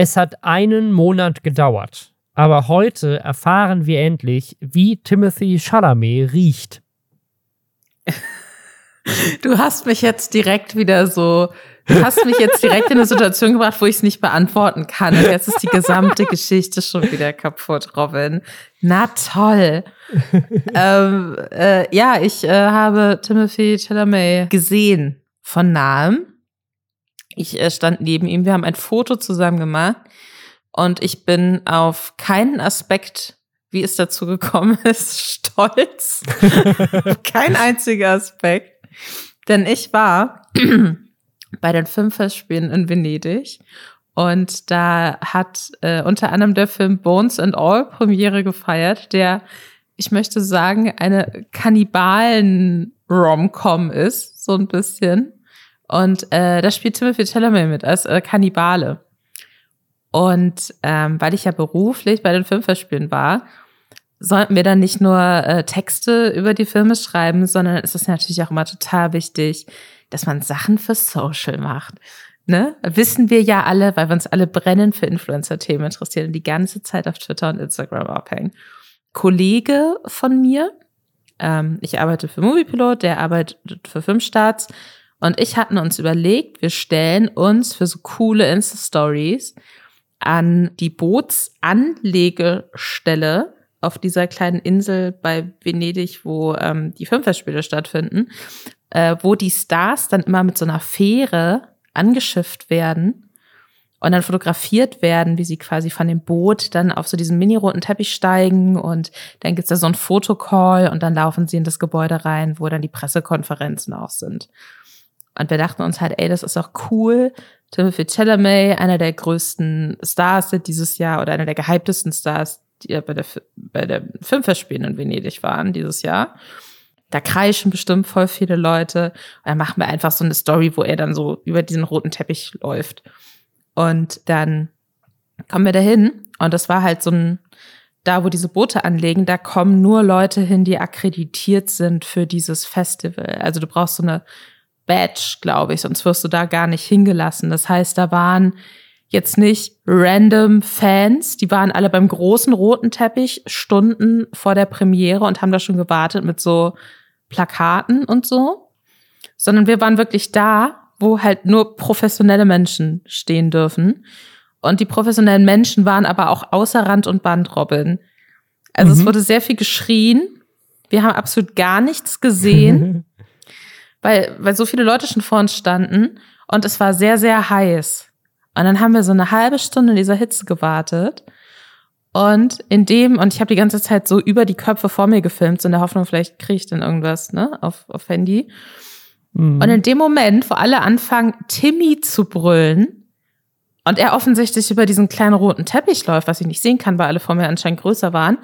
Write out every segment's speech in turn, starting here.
Es hat einen Monat gedauert, aber heute erfahren wir endlich, wie Timothy Chalamet riecht. Du hast mich jetzt direkt wieder so, du hast mich jetzt direkt in eine Situation gebracht, wo ich es nicht beantworten kann. Und jetzt ist die gesamte Geschichte schon wieder kaputt, Robin. Na toll. ähm, äh, ja, ich äh, habe Timothy Chalamet gesehen von nahem. Ich äh, stand neben ihm, wir haben ein Foto zusammen gemacht und ich bin auf keinen Aspekt, wie es dazu gekommen ist, stolz. Kein einziger Aspekt. Denn ich war bei den Filmfestspielen in Venedig und da hat äh, unter anderem der Film Bones and All Premiere gefeiert, der, ich möchte sagen, eine Kannibalen-Rom-Com ist, so ein bisschen. Und äh, da spielt Timothy Chalamet mit als äh, Kannibale. Und ähm, weil ich ja beruflich bei den Filmfestspielen war, sollten wir dann nicht nur äh, Texte über die Filme schreiben, sondern es ist natürlich auch immer total wichtig, dass man Sachen für Social macht. Ne? Wissen wir ja alle, weil wir uns alle brennen für Influencer-Themen interessieren und die ganze Zeit auf Twitter und Instagram abhängen. Kollege von mir, ähm, ich arbeite für Moviepilot, der arbeitet für Filmstarts und ich hatten uns überlegt, wir stellen uns für so coole Insta-Stories an die Bootsanlegestelle auf dieser kleinen Insel bei Venedig, wo ähm, die Filmfestspiele stattfinden, äh, wo die Stars dann immer mit so einer Fähre angeschifft werden und dann fotografiert werden, wie sie quasi von dem Boot dann auf so diesen mini-roten Teppich steigen und dann gibt's da so ein Fotocall und dann laufen sie in das Gebäude rein, wo dann die Pressekonferenzen auch sind. Und wir dachten uns halt, ey, das ist auch cool. Timothy Chalamet, einer der größten Stars dieses Jahr oder einer der gehyptesten Stars die ja bei der, bei der Filmfestspielen in Venedig waren dieses Jahr. Da kreischen bestimmt voll viele Leute. Und dann machen wir einfach so eine Story, wo er dann so über diesen roten Teppich läuft. Und dann kommen wir dahin. Und das war halt so ein, da wo diese Boote anlegen, da kommen nur Leute hin, die akkreditiert sind für dieses Festival. Also du brauchst so eine Badge, glaube ich, sonst wirst du da gar nicht hingelassen. Das heißt, da waren jetzt nicht random Fans, die waren alle beim großen roten Teppich Stunden vor der Premiere und haben da schon gewartet mit so Plakaten und so, sondern wir waren wirklich da, wo halt nur professionelle Menschen stehen dürfen. Und die professionellen Menschen waren aber auch außer Rand und Band, Robin. Also mhm. es wurde sehr viel geschrien. Wir haben absolut gar nichts gesehen, weil, weil so viele Leute schon vor uns standen. Und es war sehr, sehr heiß. Und dann haben wir so eine halbe Stunde in dieser Hitze gewartet. Und in dem, und ich habe die ganze Zeit so über die Köpfe vor mir gefilmt, so in der Hoffnung, vielleicht kriege ich dann irgendwas, ne, auf, auf Handy. Mhm. Und in dem Moment, wo alle anfangen, Timmy zu brüllen, und er offensichtlich über diesen kleinen roten Teppich läuft, was ich nicht sehen kann, weil alle vor mir anscheinend größer waren,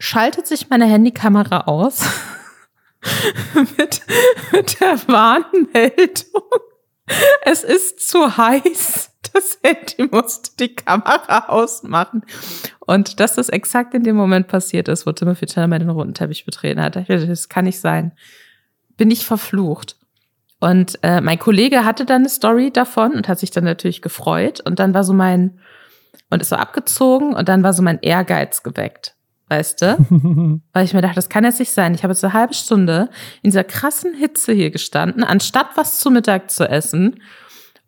schaltet sich meine Handykamera aus mit, mit der Warnmeldung. Es ist zu heiß das Handy musste die Kamera ausmachen. Und dass das exakt in dem Moment passiert ist, wo Timothy Chalamet den roten Teppich betreten hat, das kann nicht sein. Bin ich verflucht. Und äh, mein Kollege hatte dann eine Story davon und hat sich dann natürlich gefreut. Und dann war so mein, und ist so abgezogen und dann war so mein Ehrgeiz geweckt. Weißt du? Weil ich mir dachte, das kann jetzt nicht sein. Ich habe jetzt eine halbe Stunde in dieser krassen Hitze hier gestanden, anstatt was zu Mittag zu essen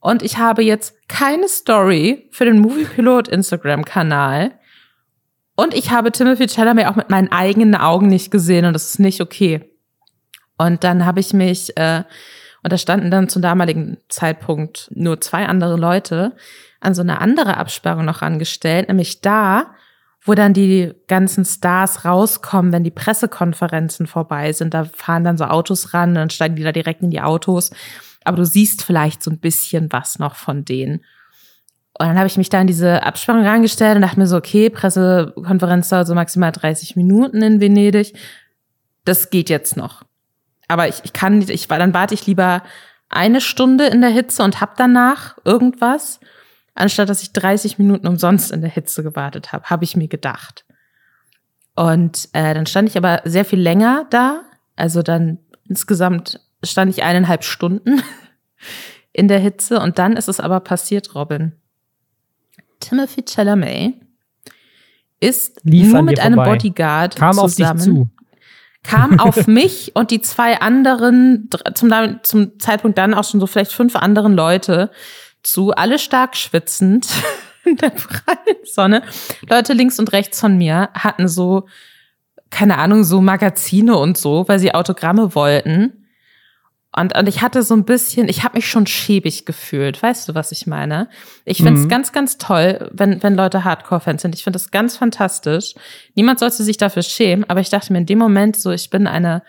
und ich habe jetzt keine Story für den Moviepilot Instagram-Kanal. Und ich habe Timothy Chalamet auch mit meinen eigenen Augen nicht gesehen und das ist nicht okay. Und dann habe ich mich, äh, und da standen dann zum damaligen Zeitpunkt nur zwei andere Leute, an so eine andere Absperrung noch angestellt, nämlich da, wo dann die ganzen Stars rauskommen, wenn die Pressekonferenzen vorbei sind. Da fahren dann so Autos ran, dann steigen die da direkt in die Autos aber du siehst vielleicht so ein bisschen was noch von denen. Und dann habe ich mich da in diese Absperrung reingestellt und dachte mir so, okay, Pressekonferenz dauert so maximal 30 Minuten in Venedig. Das geht jetzt noch. Aber ich, ich kann nicht, ich, dann warte ich lieber eine Stunde in der Hitze und hab danach irgendwas, anstatt dass ich 30 Minuten umsonst in der Hitze gewartet habe, habe ich mir gedacht. Und äh, dann stand ich aber sehr viel länger da, also dann insgesamt stand ich eineinhalb Stunden in der Hitze und dann ist es aber passiert, Robin. Timothy Chalamet ist Lief nur mit einem vorbei. Bodyguard Kam auf dich zusammen, zu. kam auf mich und die zwei anderen, zum, zum Zeitpunkt dann auch schon so vielleicht fünf anderen Leute zu, alle stark schwitzend in der prallen Sonne. Leute links und rechts von mir hatten so, keine Ahnung, so Magazine und so, weil sie Autogramme wollten. Und, und ich hatte so ein bisschen, ich habe mich schon schäbig gefühlt. Weißt du, was ich meine? Ich finde es Mhm. ganz, ganz toll, wenn, wenn Leute Hardcore-Fans sind. Ich finde das ganz fantastisch. Niemand sollte sich dafür schämen, aber ich dachte mir in dem Moment so, ich bin eine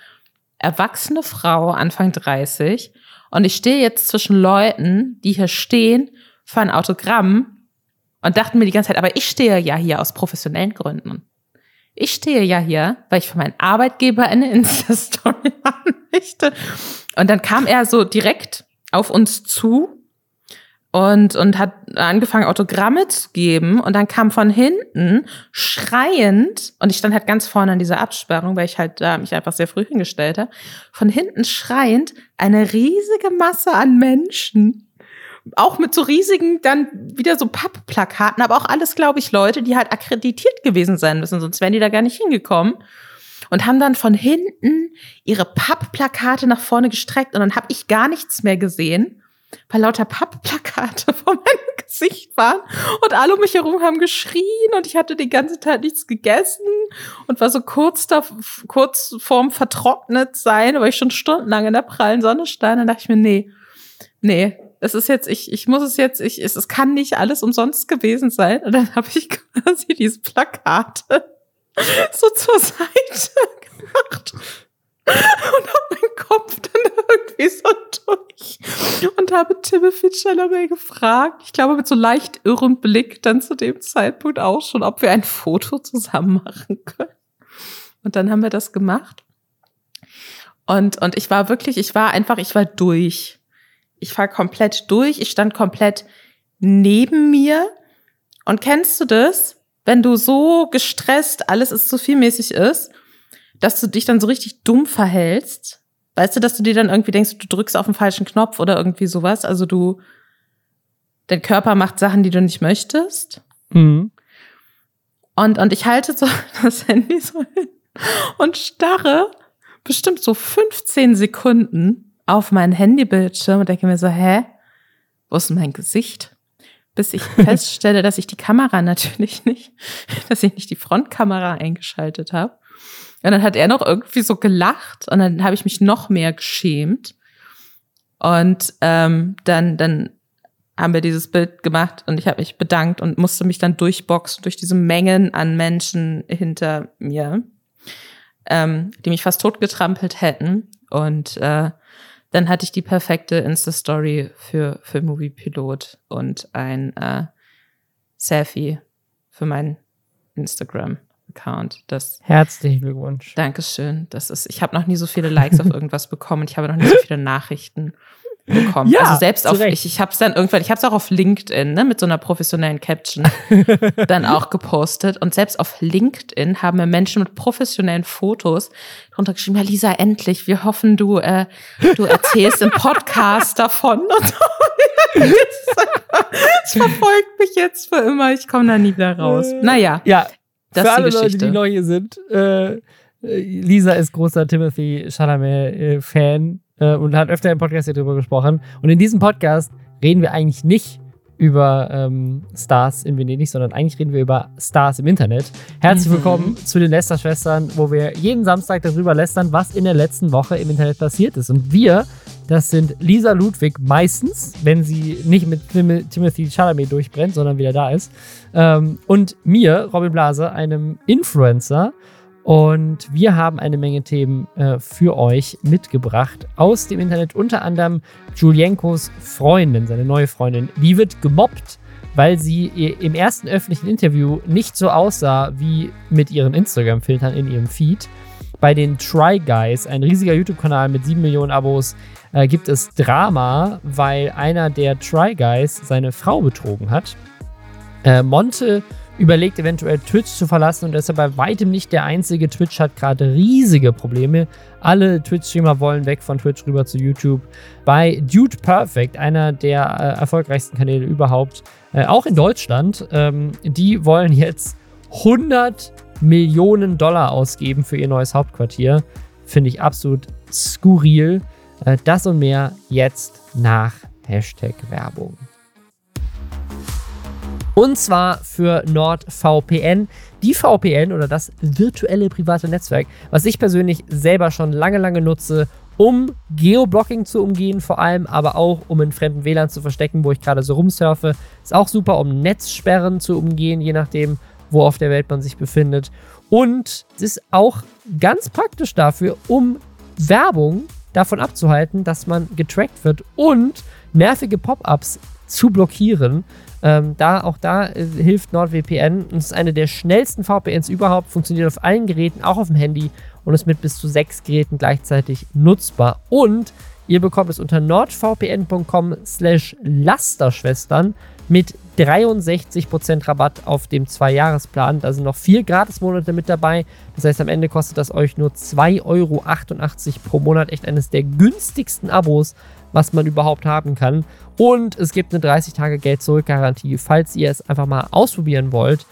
erwachsene Frau, Anfang 30, und ich stehe jetzt zwischen Leuten, die hier stehen für ein Autogramm und dachten mir die ganze Zeit, aber ich stehe ja hier aus professionellen Gründen. Ich stehe ja hier, weil ich für meinen Arbeitgeber eine Insta-Story möchte. Und dann kam er so direkt auf uns zu und, und hat angefangen, Autogramme zu geben. Und dann kam von hinten schreiend, und ich stand halt ganz vorne an dieser Absperrung, weil ich halt da mich einfach sehr früh hingestellt habe, von hinten schreiend eine riesige Masse an Menschen. Auch mit so riesigen, dann wieder so Pappplakaten, aber auch alles, glaube ich, Leute, die halt akkreditiert gewesen sein müssen, sonst wären die da gar nicht hingekommen. Und haben dann von hinten ihre Pappplakate nach vorne gestreckt und dann habe ich gar nichts mehr gesehen, weil lauter Pappplakate vor meinem Gesicht waren und alle um mich herum haben geschrien und ich hatte die ganze Zeit nichts gegessen und war so kurz da, kurz vorm vertrocknet sein, weil ich schon stundenlang in der prallen Sonne stand. Dann dachte ich mir, nee, nee, es ist jetzt, ich, ich muss es jetzt, ich, es, es kann nicht alles umsonst gewesen sein. Und dann habe ich quasi diese Plakate so zur Seite gemacht und habe meinen Kopf dann irgendwie so durch und habe Timothy Chalamet gefragt, ich glaube mit so leicht irrem Blick dann zu dem Zeitpunkt auch schon, ob wir ein Foto zusammen machen können. Und dann haben wir das gemacht. Und, und ich war wirklich, ich war einfach, ich war durch. Ich war komplett durch. Ich stand komplett neben mir. Und kennst du das? Wenn du so gestresst, alles ist zu vielmäßig ist, dass du dich dann so richtig dumm verhältst. Weißt du, dass du dir dann irgendwie denkst, du drückst auf den falschen Knopf oder irgendwie sowas. Also du, dein Körper macht Sachen, die du nicht möchtest. Mhm. Und, und ich halte so das Handy so hin und starre bestimmt so 15 Sekunden auf meinen Handybildschirm und denke mir so, hä? Wo ist mein Gesicht? Bis ich feststelle, dass ich die Kamera natürlich nicht, dass ich nicht die Frontkamera eingeschaltet habe. Und dann hat er noch irgendwie so gelacht und dann habe ich mich noch mehr geschämt. Und ähm, dann, dann haben wir dieses Bild gemacht und ich habe mich bedankt und musste mich dann durchboxen durch diese Mengen an Menschen hinter mir, ähm, die mich fast totgetrampelt hätten. Und äh, dann hatte ich die perfekte Insta-Story für, für Movie Pilot und ein äh, Selfie für meinen Instagram-Account. Das Herzlichen Glückwunsch. Dankeschön. Das ist, ich habe noch nie so viele Likes auf irgendwas bekommen ich habe noch nie so viele Nachrichten bekommen. Ja, also selbst auf, ich, ich habe es dann irgendwann, ich habe es auch auf LinkedIn, ne, mit so einer professionellen Caption dann auch gepostet. Und selbst auf LinkedIn haben mir Menschen mit professionellen Fotos drunter geschrieben, ja, Lisa, endlich, wir hoffen, du, äh, du erzählst im Podcast davon. Und so. Es verfolgt mich jetzt für immer, ich komme da nie wieder raus. Naja, Ja, das für ist die alle Leute, die neu hier sind, äh, äh, Lisa ist großer Timothy Chalamet-Fan äh, und hat öfter im Podcast hier drüber gesprochen. Und in diesem Podcast reden wir eigentlich nicht über ähm, Stars in Venedig, sondern eigentlich reden wir über Stars im Internet. Herzlich Mhm. willkommen zu den Lästerschwestern, wo wir jeden Samstag darüber lästern, was in der letzten Woche im Internet passiert ist. Und wir, das sind Lisa Ludwig meistens, wenn sie nicht mit Tim Timothy Chalamet durchbrennt, sondern wieder da ist. Ähm, und mir, Robin Blase, einem Influencer. Und wir haben eine Menge Themen äh, für euch mitgebracht aus dem Internet. Unter anderem Julienkos Freundin, seine neue Freundin. Die wird gemobbt, weil sie im ersten öffentlichen Interview nicht so aussah wie mit ihren Instagram-Filtern in ihrem Feed. Bei den Try Guys, ein riesiger YouTube-Kanal mit 7 Millionen Abos, äh, gibt es Drama, weil einer der Try Guys seine Frau betrogen hat. Äh, Monte überlegt eventuell Twitch zu verlassen und ist er bei weitem nicht der einzige. Twitch hat gerade riesige Probleme. Alle Twitch-Streamer wollen weg von Twitch rüber zu YouTube. Bei Dude Perfect, einer der äh, erfolgreichsten Kanäle überhaupt, äh, auch in Deutschland, ähm, die wollen jetzt 100 Millionen Dollar ausgeben für ihr neues Hauptquartier. Finde ich absolut skurril. Äh, das und mehr jetzt nach Hashtag Werbung. Und zwar für NordVPN. Die VPN oder das virtuelle private Netzwerk, was ich persönlich selber schon lange, lange nutze, um Geoblocking zu umgehen, vor allem, aber auch um in fremden WLAN zu verstecken, wo ich gerade so rumsurfe. Ist auch super, um Netzsperren zu umgehen, je nachdem, wo auf der Welt man sich befindet. Und es ist auch ganz praktisch dafür, um Werbung davon abzuhalten, dass man getrackt wird und nervige Pop-ups zu blockieren. Ähm, da, auch da äh, hilft NordVPN. Es ist eine der schnellsten VPNs überhaupt, funktioniert auf allen Geräten, auch auf dem Handy und ist mit bis zu sechs Geräten gleichzeitig nutzbar. Und ihr bekommt es unter nordvpn.com slash Lasterschwestern mit 63% Rabatt auf dem Zwei-Jahres-Plan. Da sind noch vier Gratis-Monate mit dabei. Das heißt, am Ende kostet das euch nur 2,88 Euro pro Monat. Echt eines der günstigsten Abos, was man überhaupt haben kann. Und es gibt eine 30-Tage-Geld-Zurück-Garantie. Falls ihr es einfach mal ausprobieren wollt,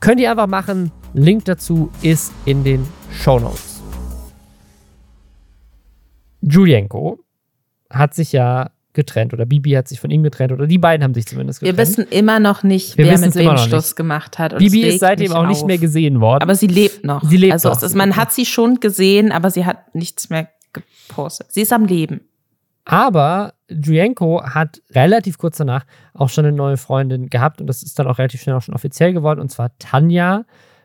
könnt ihr einfach machen. Link dazu ist in den Show Notes. Julienko hat sich ja getrennt oder Bibi hat sich von ihm getrennt oder die beiden haben sich zumindest getrennt. Wir wissen immer noch nicht, Wir wer mit wem Schluss nicht. gemacht hat. Bibi ist seitdem auch auf. nicht mehr gesehen worden. Aber sie lebt noch. Sie lebt also noch. Ist, man hat sie schon gesehen, aber sie hat nichts mehr gepostet. Sie ist am Leben. Aber Julienko hat relativ kurz danach auch schon eine neue Freundin gehabt und das ist dann auch relativ schnell auch schon offiziell geworden und zwar Tanja.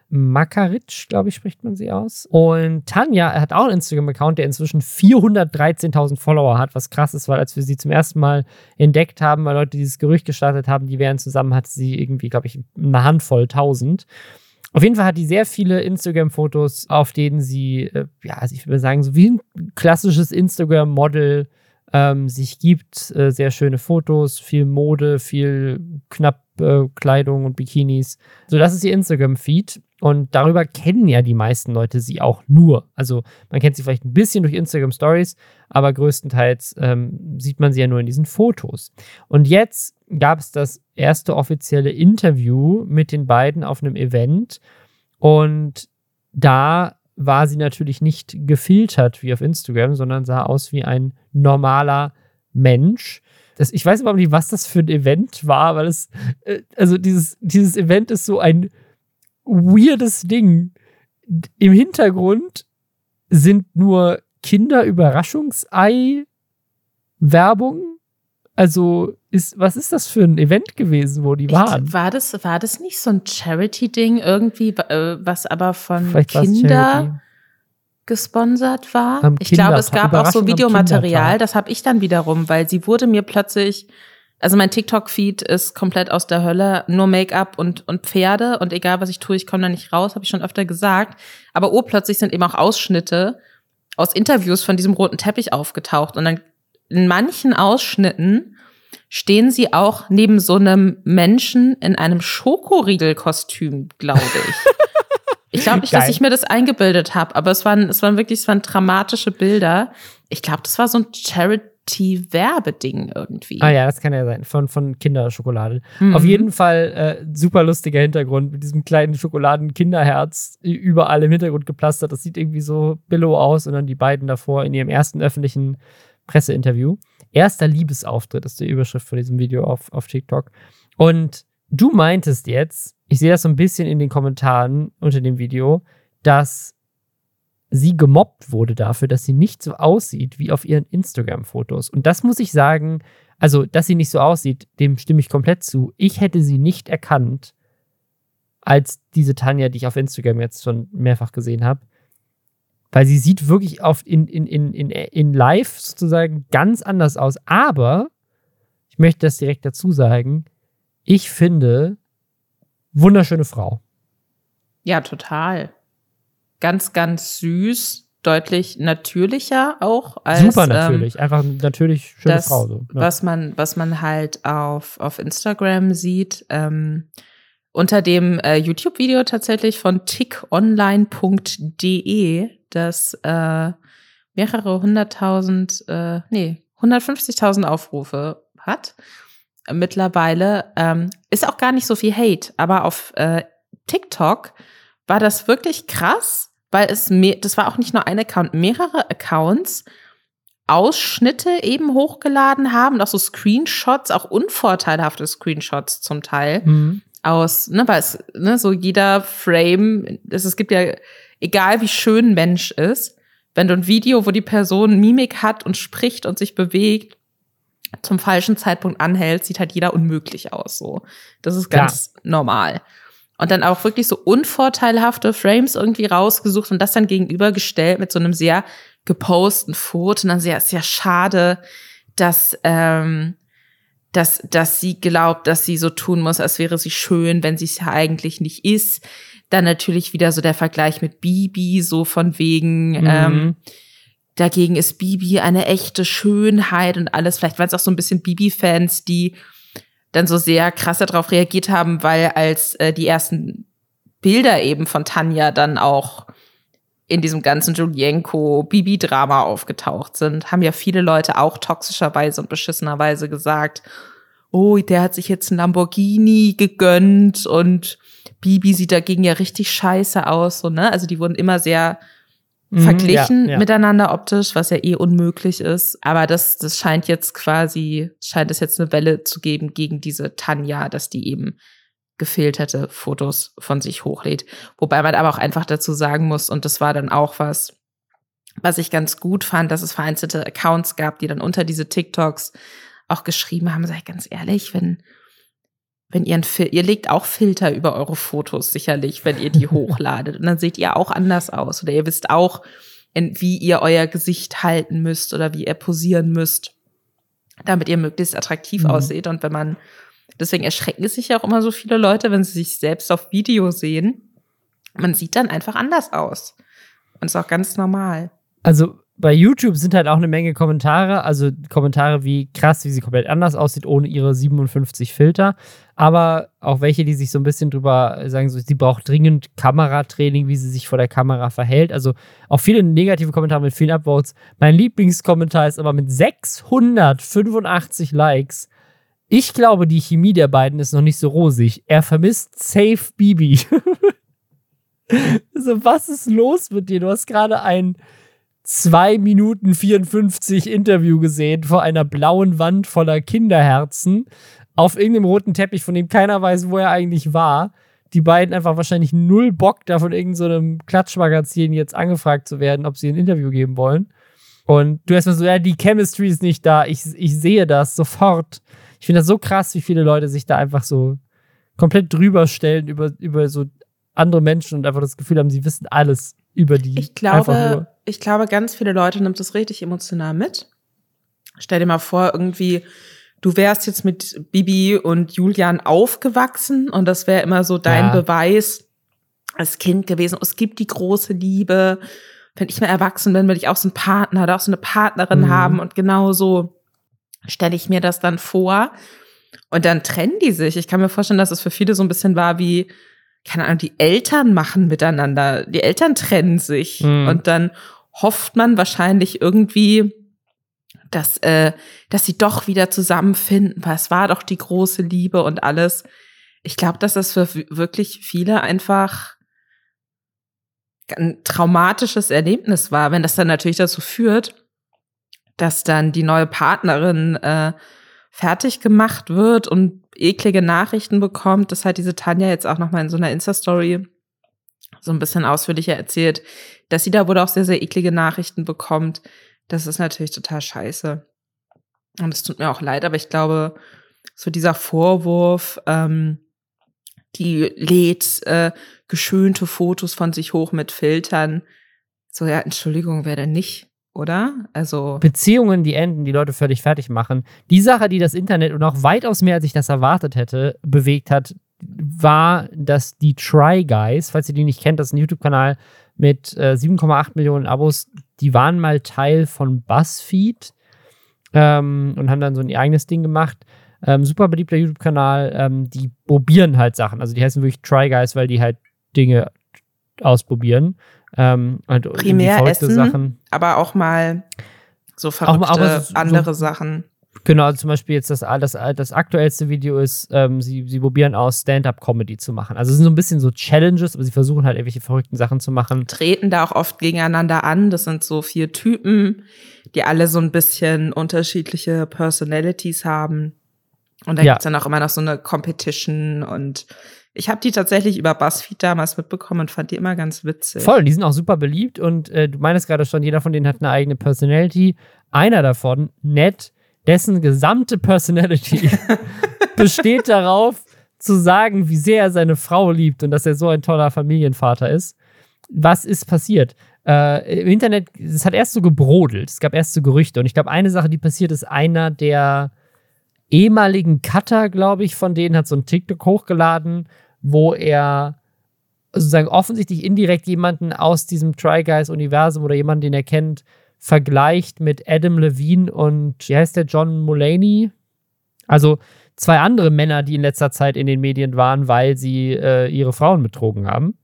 Makaric, glaube ich, spricht man sie aus. Und Tanja hat auch einen Instagram-Account, der inzwischen 413.000 Follower hat, was krass ist, weil als wir sie zum ersten Mal entdeckt haben, weil Leute dieses Gerücht gestartet haben, die wären zusammen, hatte sie irgendwie, glaube ich, eine Handvoll tausend. Auf jeden Fall hat die sehr viele Instagram-Fotos, auf denen sie, äh, ja, also ich würde sagen, so wie ein klassisches Instagram-Model ähm, sich gibt. Äh, sehr schöne Fotos, viel Mode, viel knapp äh, Kleidung und Bikinis. So, das ist ihr Instagram-Feed. Und darüber kennen ja die meisten Leute sie auch nur. Also man kennt sie vielleicht ein bisschen durch Instagram Stories, aber größtenteils ähm, sieht man sie ja nur in diesen Fotos. Und jetzt gab es das erste offizielle Interview mit den beiden auf einem Event. Und da war sie natürlich nicht gefiltert wie auf Instagram, sondern sah aus wie ein normaler Mensch. Das, ich weiß überhaupt nicht, was das für ein Event war, weil es, äh, also dieses, dieses Event ist so ein weirdes Ding. Im Hintergrund sind nur Kinder-Überraschungsei-Werbung. Also, ist, was ist das für ein Event gewesen, wo die waren? Ich, war, das, war das nicht so ein Charity-Ding irgendwie, äh, was aber von Kinder gesponsert war? Am ich glaube, es gab auch so Videomaterial, das habe ich dann wiederum, weil sie wurde mir plötzlich also mein TikTok-Feed ist komplett aus der Hölle, nur Make-up und, und Pferde und egal was ich tue, ich komme da nicht raus, habe ich schon öfter gesagt. Aber urplötzlich sind eben auch Ausschnitte aus Interviews von diesem roten Teppich aufgetaucht und dann in manchen Ausschnitten stehen sie auch neben so einem Menschen in einem Schokoriegelkostüm, glaube ich. Ich glaube nicht, Geil. dass ich mir das eingebildet habe, aber es waren, es waren wirklich, es waren dramatische Bilder. Ich glaube, das war so ein Charity-Werbeding irgendwie. Ah ja, das kann ja sein, von, von Kinderschokolade. Mhm. Auf jeden Fall äh, super lustiger Hintergrund mit diesem kleinen Schokoladen-Kinderherz überall im Hintergrund geplastert. Das sieht irgendwie so billow aus und dann die beiden davor in ihrem ersten öffentlichen Presseinterview. Erster Liebesauftritt ist die Überschrift von diesem Video auf, auf TikTok. Und du meintest jetzt, ich sehe das so ein bisschen in den Kommentaren unter dem Video, dass sie gemobbt wurde dafür, dass sie nicht so aussieht wie auf ihren Instagram-Fotos. Und das muss ich sagen, also, dass sie nicht so aussieht, dem stimme ich komplett zu. Ich hätte sie nicht erkannt als diese Tanja, die ich auf Instagram jetzt schon mehrfach gesehen habe. Weil sie sieht wirklich auf in, in, in, in, in live sozusagen ganz anders aus. Aber ich möchte das direkt dazu sagen. Ich finde, wunderschöne Frau. Ja, total. Ganz, ganz süß, deutlich natürlicher auch als super natürlich, ähm, einfach natürlich schöne das, Frau. So. Ja. Was man, was man halt auf auf Instagram sieht. Ähm, unter dem äh, YouTube-Video tatsächlich von tickonline.de, das äh, mehrere hunderttausend, äh, nee, 150.000 Aufrufe hat mittlerweile. Ähm, ist auch gar nicht so viel Hate, aber auf äh, TikTok war das wirklich krass, weil es mehr, das war auch nicht nur ein Account, mehrere Accounts Ausschnitte eben hochgeladen haben, auch so Screenshots, auch unvorteilhafte Screenshots zum Teil mhm. aus, ne, weil es, ne, so jeder Frame, es, es gibt ja, egal wie schön Mensch ist, wenn du ein Video, wo die Person Mimik hat und spricht und sich bewegt, zum falschen Zeitpunkt anhält, sieht halt jeder unmöglich aus, so. Das ist ganz ja. normal. Und dann auch wirklich so unvorteilhafte Frames irgendwie rausgesucht und das dann gegenübergestellt mit so einem sehr gepostet ein Foto und dann sehr, sehr schade, dass, ähm, dass, dass sie glaubt, dass sie so tun muss, als wäre sie schön, wenn sie es ja eigentlich nicht ist. Dann natürlich wieder so der Vergleich mit Bibi, so von wegen, mhm. ähm, dagegen ist Bibi eine echte Schönheit und alles. Vielleicht waren es auch so ein bisschen Bibi-Fans, die dann so sehr krass darauf reagiert haben, weil als äh, die ersten Bilder eben von Tanja dann auch in diesem ganzen Julienko-Bibi-Drama aufgetaucht sind, haben ja viele Leute auch toxischerweise und beschissenerweise gesagt, oh, der hat sich jetzt ein Lamborghini gegönnt und Bibi sieht dagegen ja richtig scheiße aus, so, ne? Also die wurden immer sehr mhm, verglichen ja, ja. miteinander optisch, was ja eh unmöglich ist. Aber das, das scheint jetzt quasi, scheint es jetzt eine Welle zu geben gegen diese Tanja, dass die eben gefilterte Fotos von sich hochlädt. Wobei man aber auch einfach dazu sagen muss, und das war dann auch was, was ich ganz gut fand, dass es vereinzelte Accounts gab, die dann unter diese TikToks auch geschrieben haben, sei ganz ehrlich, wenn, wenn ihr ein Fil ihr legt auch Filter über eure Fotos sicherlich, wenn ihr die hochladet. Und dann seht ihr auch anders aus. Oder ihr wisst auch, wie ihr euer Gesicht halten müsst oder wie ihr posieren müsst, damit ihr möglichst attraktiv mhm. ausseht. Und wenn man Deswegen erschrecken sich ja auch immer so viele Leute, wenn sie sich selbst auf Video sehen. Man sieht dann einfach anders aus. Und ist auch ganz normal. Also bei YouTube sind halt auch eine Menge Kommentare, also Kommentare wie krass, wie sie komplett anders aussieht, ohne ihre 57 Filter. Aber auch welche, die sich so ein bisschen drüber sagen, so, sie braucht dringend Kameratraining, wie sie sich vor der Kamera verhält. Also auch viele negative Kommentare mit vielen Upvotes. Mein Lieblingskommentar ist aber mit 685 Likes ich glaube, die Chemie der beiden ist noch nicht so rosig. Er vermisst Safe Bibi. so, was ist los mit dir? Du hast gerade ein 2 Minuten 54 Interview gesehen vor einer blauen Wand voller Kinderherzen auf irgendeinem roten Teppich, von dem keiner weiß, wo er eigentlich war. Die beiden einfach wahrscheinlich null Bock, da von irgendeinem so Klatschmagazin jetzt angefragt zu werden, ob sie ein Interview geben wollen. Und du erstmal so, ja, die Chemistry ist nicht da. Ich, ich sehe das sofort. Ich finde das so krass, wie viele Leute sich da einfach so komplett drüber stellen über, über so andere Menschen und einfach das Gefühl haben, sie wissen alles über die. Ich glaube, ich glaube, ganz viele Leute nimmt das richtig emotional mit. Stell dir mal vor, irgendwie, du wärst jetzt mit Bibi und Julian aufgewachsen und das wäre immer so dein ja. Beweis als Kind gewesen. Es gibt die große Liebe. Wenn ich mal erwachsen bin, will ich auch so einen Partner oder auch so eine Partnerin mhm. haben und genauso stelle ich mir das dann vor. Und dann trennen die sich. Ich kann mir vorstellen, dass es für viele so ein bisschen war wie, keine Ahnung, die Eltern machen miteinander. Die Eltern trennen sich. Mhm. Und dann hofft man wahrscheinlich irgendwie, dass, äh, dass sie doch wieder zusammenfinden, weil es war doch die große Liebe und alles. Ich glaube, dass das für wirklich viele einfach ein traumatisches Erlebnis war, wenn das dann natürlich dazu führt, dass dann die neue Partnerin äh, fertig gemacht wird und eklige Nachrichten bekommt. Das hat diese Tanja jetzt auch nochmal in so einer Insta-Story so ein bisschen ausführlicher erzählt, dass sie da wohl auch sehr, sehr eklige Nachrichten bekommt. Das ist natürlich total scheiße. Und es tut mir auch leid, aber ich glaube, so dieser Vorwurf, ähm, die lädt äh, geschönte Fotos von sich hoch mit Filtern. So, ja, Entschuldigung, wer denn nicht? oder? Also Beziehungen, die enden, die Leute völlig fertig machen. Die Sache, die das Internet und auch weitaus mehr, als ich das erwartet hätte, bewegt hat, war, dass die Try Guys, falls ihr die nicht kennt, das ist ein YouTube-Kanal mit äh, 7,8 Millionen Abos, die waren mal Teil von BuzzFeed ähm, und haben dann so ein eigenes Ding gemacht. Ähm, super beliebter YouTube-Kanal, ähm, die probieren halt Sachen. Also die heißen wirklich Try Guys, weil die halt Dinge ausprobieren. Ähm, Primär Essen, Sachen. aber auch mal so verrückte auch, so, andere Sachen. Genau, also zum Beispiel jetzt das, das, das aktuellste Video ist, ähm, sie, sie probieren aus Stand-up-Comedy zu machen. Also es sind so ein bisschen so Challenges, aber sie versuchen halt irgendwelche verrückten Sachen zu machen. Treten da auch oft gegeneinander an. Das sind so vier Typen, die alle so ein bisschen unterschiedliche Personalities haben. Und da ja. gibt's dann auch immer noch so eine Competition und ich habe die tatsächlich über BuzzFeed damals mitbekommen und fand die immer ganz witzig. Voll, die sind auch super beliebt und äh, du meinst gerade schon, jeder von denen hat eine eigene Personality. Einer davon, Ned, dessen gesamte Personality besteht darauf, zu sagen, wie sehr er seine Frau liebt und dass er so ein toller Familienvater ist. Was ist passiert? Äh, Im Internet, es hat erst so gebrodelt, es gab erst so Gerüchte und ich glaube, eine Sache, die passiert ist, einer der ehemaligen Cutter, glaube ich, von denen hat so ein TikTok hochgeladen, wo er sozusagen offensichtlich indirekt jemanden aus diesem Try Guys Universum oder jemanden, den er kennt, vergleicht mit Adam Levine und wie heißt der John Mulaney? Also zwei andere Männer, die in letzter Zeit in den Medien waren, weil sie äh, ihre Frauen betrogen haben.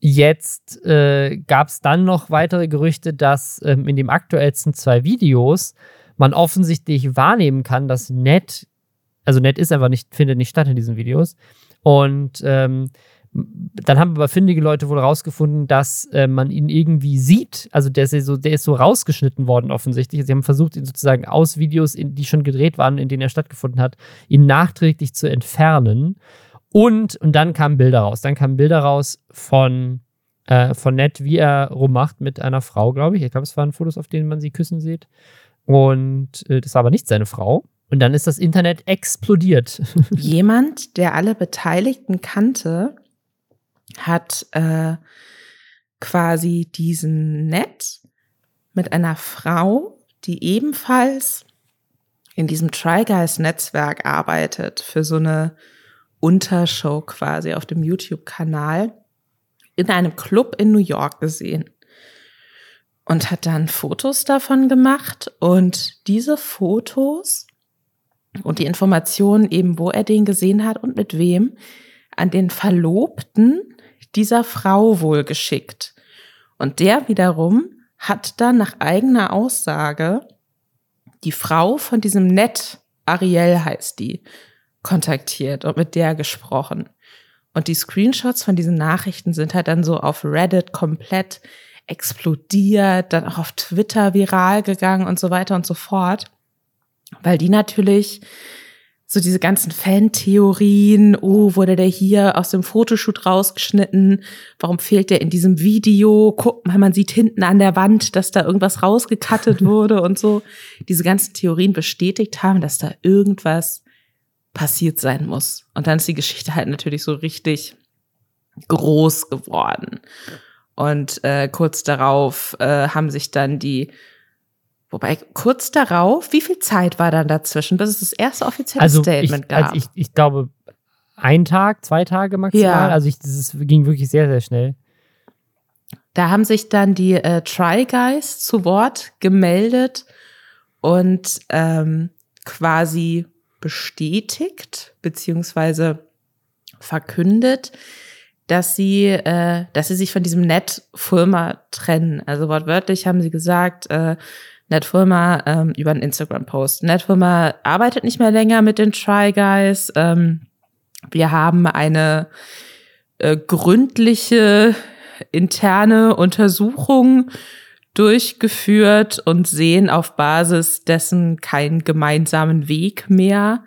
Jetzt äh, gab es dann noch weitere Gerüchte, dass ähm, in dem aktuellsten zwei Videos man offensichtlich wahrnehmen kann, dass Ned, also Ned ist einfach nicht, findet nicht statt in diesen Videos. Und ähm, dann haben aber findige Leute wohl rausgefunden, dass äh, man ihn irgendwie sieht. Also der ist, so, der ist so rausgeschnitten worden offensichtlich. Sie haben versucht, ihn sozusagen aus Videos, in, die schon gedreht waren, in denen er stattgefunden hat, ihn nachträglich zu entfernen. Und, und dann kamen Bilder raus. Dann kamen Bilder raus von, äh, von Ned, wie er rummacht mit einer Frau, glaube ich. Ich glaube, es waren Fotos, auf denen man sie küssen sieht. Und äh, das war aber nicht seine Frau. Und dann ist das Internet explodiert. Jemand, der alle Beteiligten kannte, hat äh, quasi diesen Net mit einer Frau, die ebenfalls in diesem Try Guys Netzwerk arbeitet, für so eine Untershow quasi auf dem YouTube-Kanal, in einem Club in New York gesehen und hat dann Fotos davon gemacht und diese Fotos und die Informationen eben, wo er den gesehen hat und mit wem, an den Verlobten dieser Frau wohl geschickt. Und der wiederum hat dann nach eigener Aussage die Frau von diesem Nett, Ariel heißt die, kontaktiert und mit der gesprochen. Und die Screenshots von diesen Nachrichten sind halt dann so auf Reddit komplett explodiert, dann auch auf Twitter viral gegangen und so weiter und so fort, weil die natürlich so diese ganzen Fan-Theorien, oh, wurde der hier aus dem Fotoshoot rausgeschnitten? Warum fehlt der in diesem Video? Guck mal, man sieht hinten an der Wand, dass da irgendwas rausgekattet wurde und so. Diese ganzen Theorien bestätigt haben, dass da irgendwas passiert sein muss. Und dann ist die Geschichte halt natürlich so richtig groß geworden. Und äh, kurz darauf äh, haben sich dann die, wobei kurz darauf, wie viel Zeit war dann dazwischen, bis es das erste offizielle also Statement ich, gab? Also ich, ich glaube, ein Tag, zwei Tage maximal. Ja. Also ich, das ging wirklich sehr, sehr schnell. Da haben sich dann die äh, Try Guys zu Wort gemeldet und ähm, quasi bestätigt beziehungsweise verkündet, dass sie, äh, dass sie sich von diesem Fulmer trennen. Also wortwörtlich haben sie gesagt, äh, Ned Fulmer ähm, über einen Instagram-Post. Ned Fulmer arbeitet nicht mehr länger mit den Try Guys. Ähm, wir haben eine äh, gründliche interne Untersuchung durchgeführt und sehen auf Basis dessen keinen gemeinsamen Weg mehr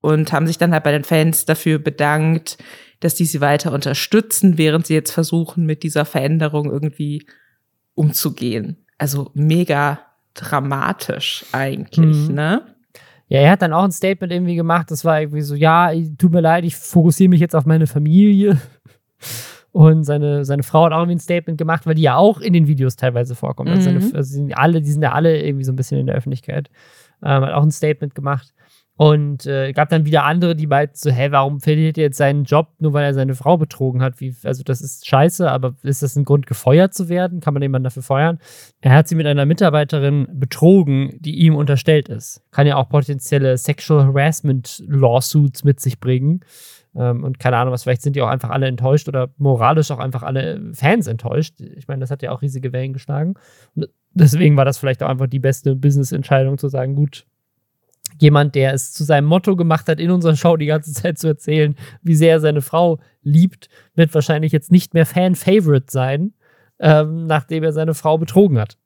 und haben sich dann halt bei den Fans dafür bedankt, dass die sie weiter unterstützen, während sie jetzt versuchen, mit dieser Veränderung irgendwie umzugehen. Also mega dramatisch eigentlich, mhm. ne? Ja, er hat dann auch ein Statement irgendwie gemacht, das war irgendwie so, ja, tut mir leid, ich fokussiere mich jetzt auf meine Familie. Und seine, seine Frau hat auch irgendwie ein Statement gemacht, weil die ja auch in den Videos teilweise vorkommt. Also, seine, mhm. also sind alle, die sind ja alle irgendwie so ein bisschen in der Öffentlichkeit. Ähm, hat auch ein Statement gemacht. Und äh, gab dann wieder andere, die meinten so, hä, warum verliert er jetzt seinen Job, nur weil er seine Frau betrogen hat? Wie, also das ist scheiße, aber ist das ein Grund, gefeuert zu werden? Kann man jemanden dafür feuern? Er hat sie mit einer Mitarbeiterin betrogen, die ihm unterstellt ist. Kann ja auch potenzielle Sexual Harassment Lawsuits mit sich bringen. Ähm, und keine Ahnung was, vielleicht sind die auch einfach alle enttäuscht oder moralisch auch einfach alle Fans enttäuscht. Ich meine, das hat ja auch riesige Wellen geschlagen. Und deswegen war das vielleicht auch einfach die beste Business-Entscheidung zu sagen, gut, jemand, der es zu seinem Motto gemacht hat, in unserer Show die ganze Zeit zu erzählen, wie sehr er seine Frau liebt, wird wahrscheinlich jetzt nicht mehr Fan-Favorite sein, ähm, nachdem er seine Frau betrogen hat.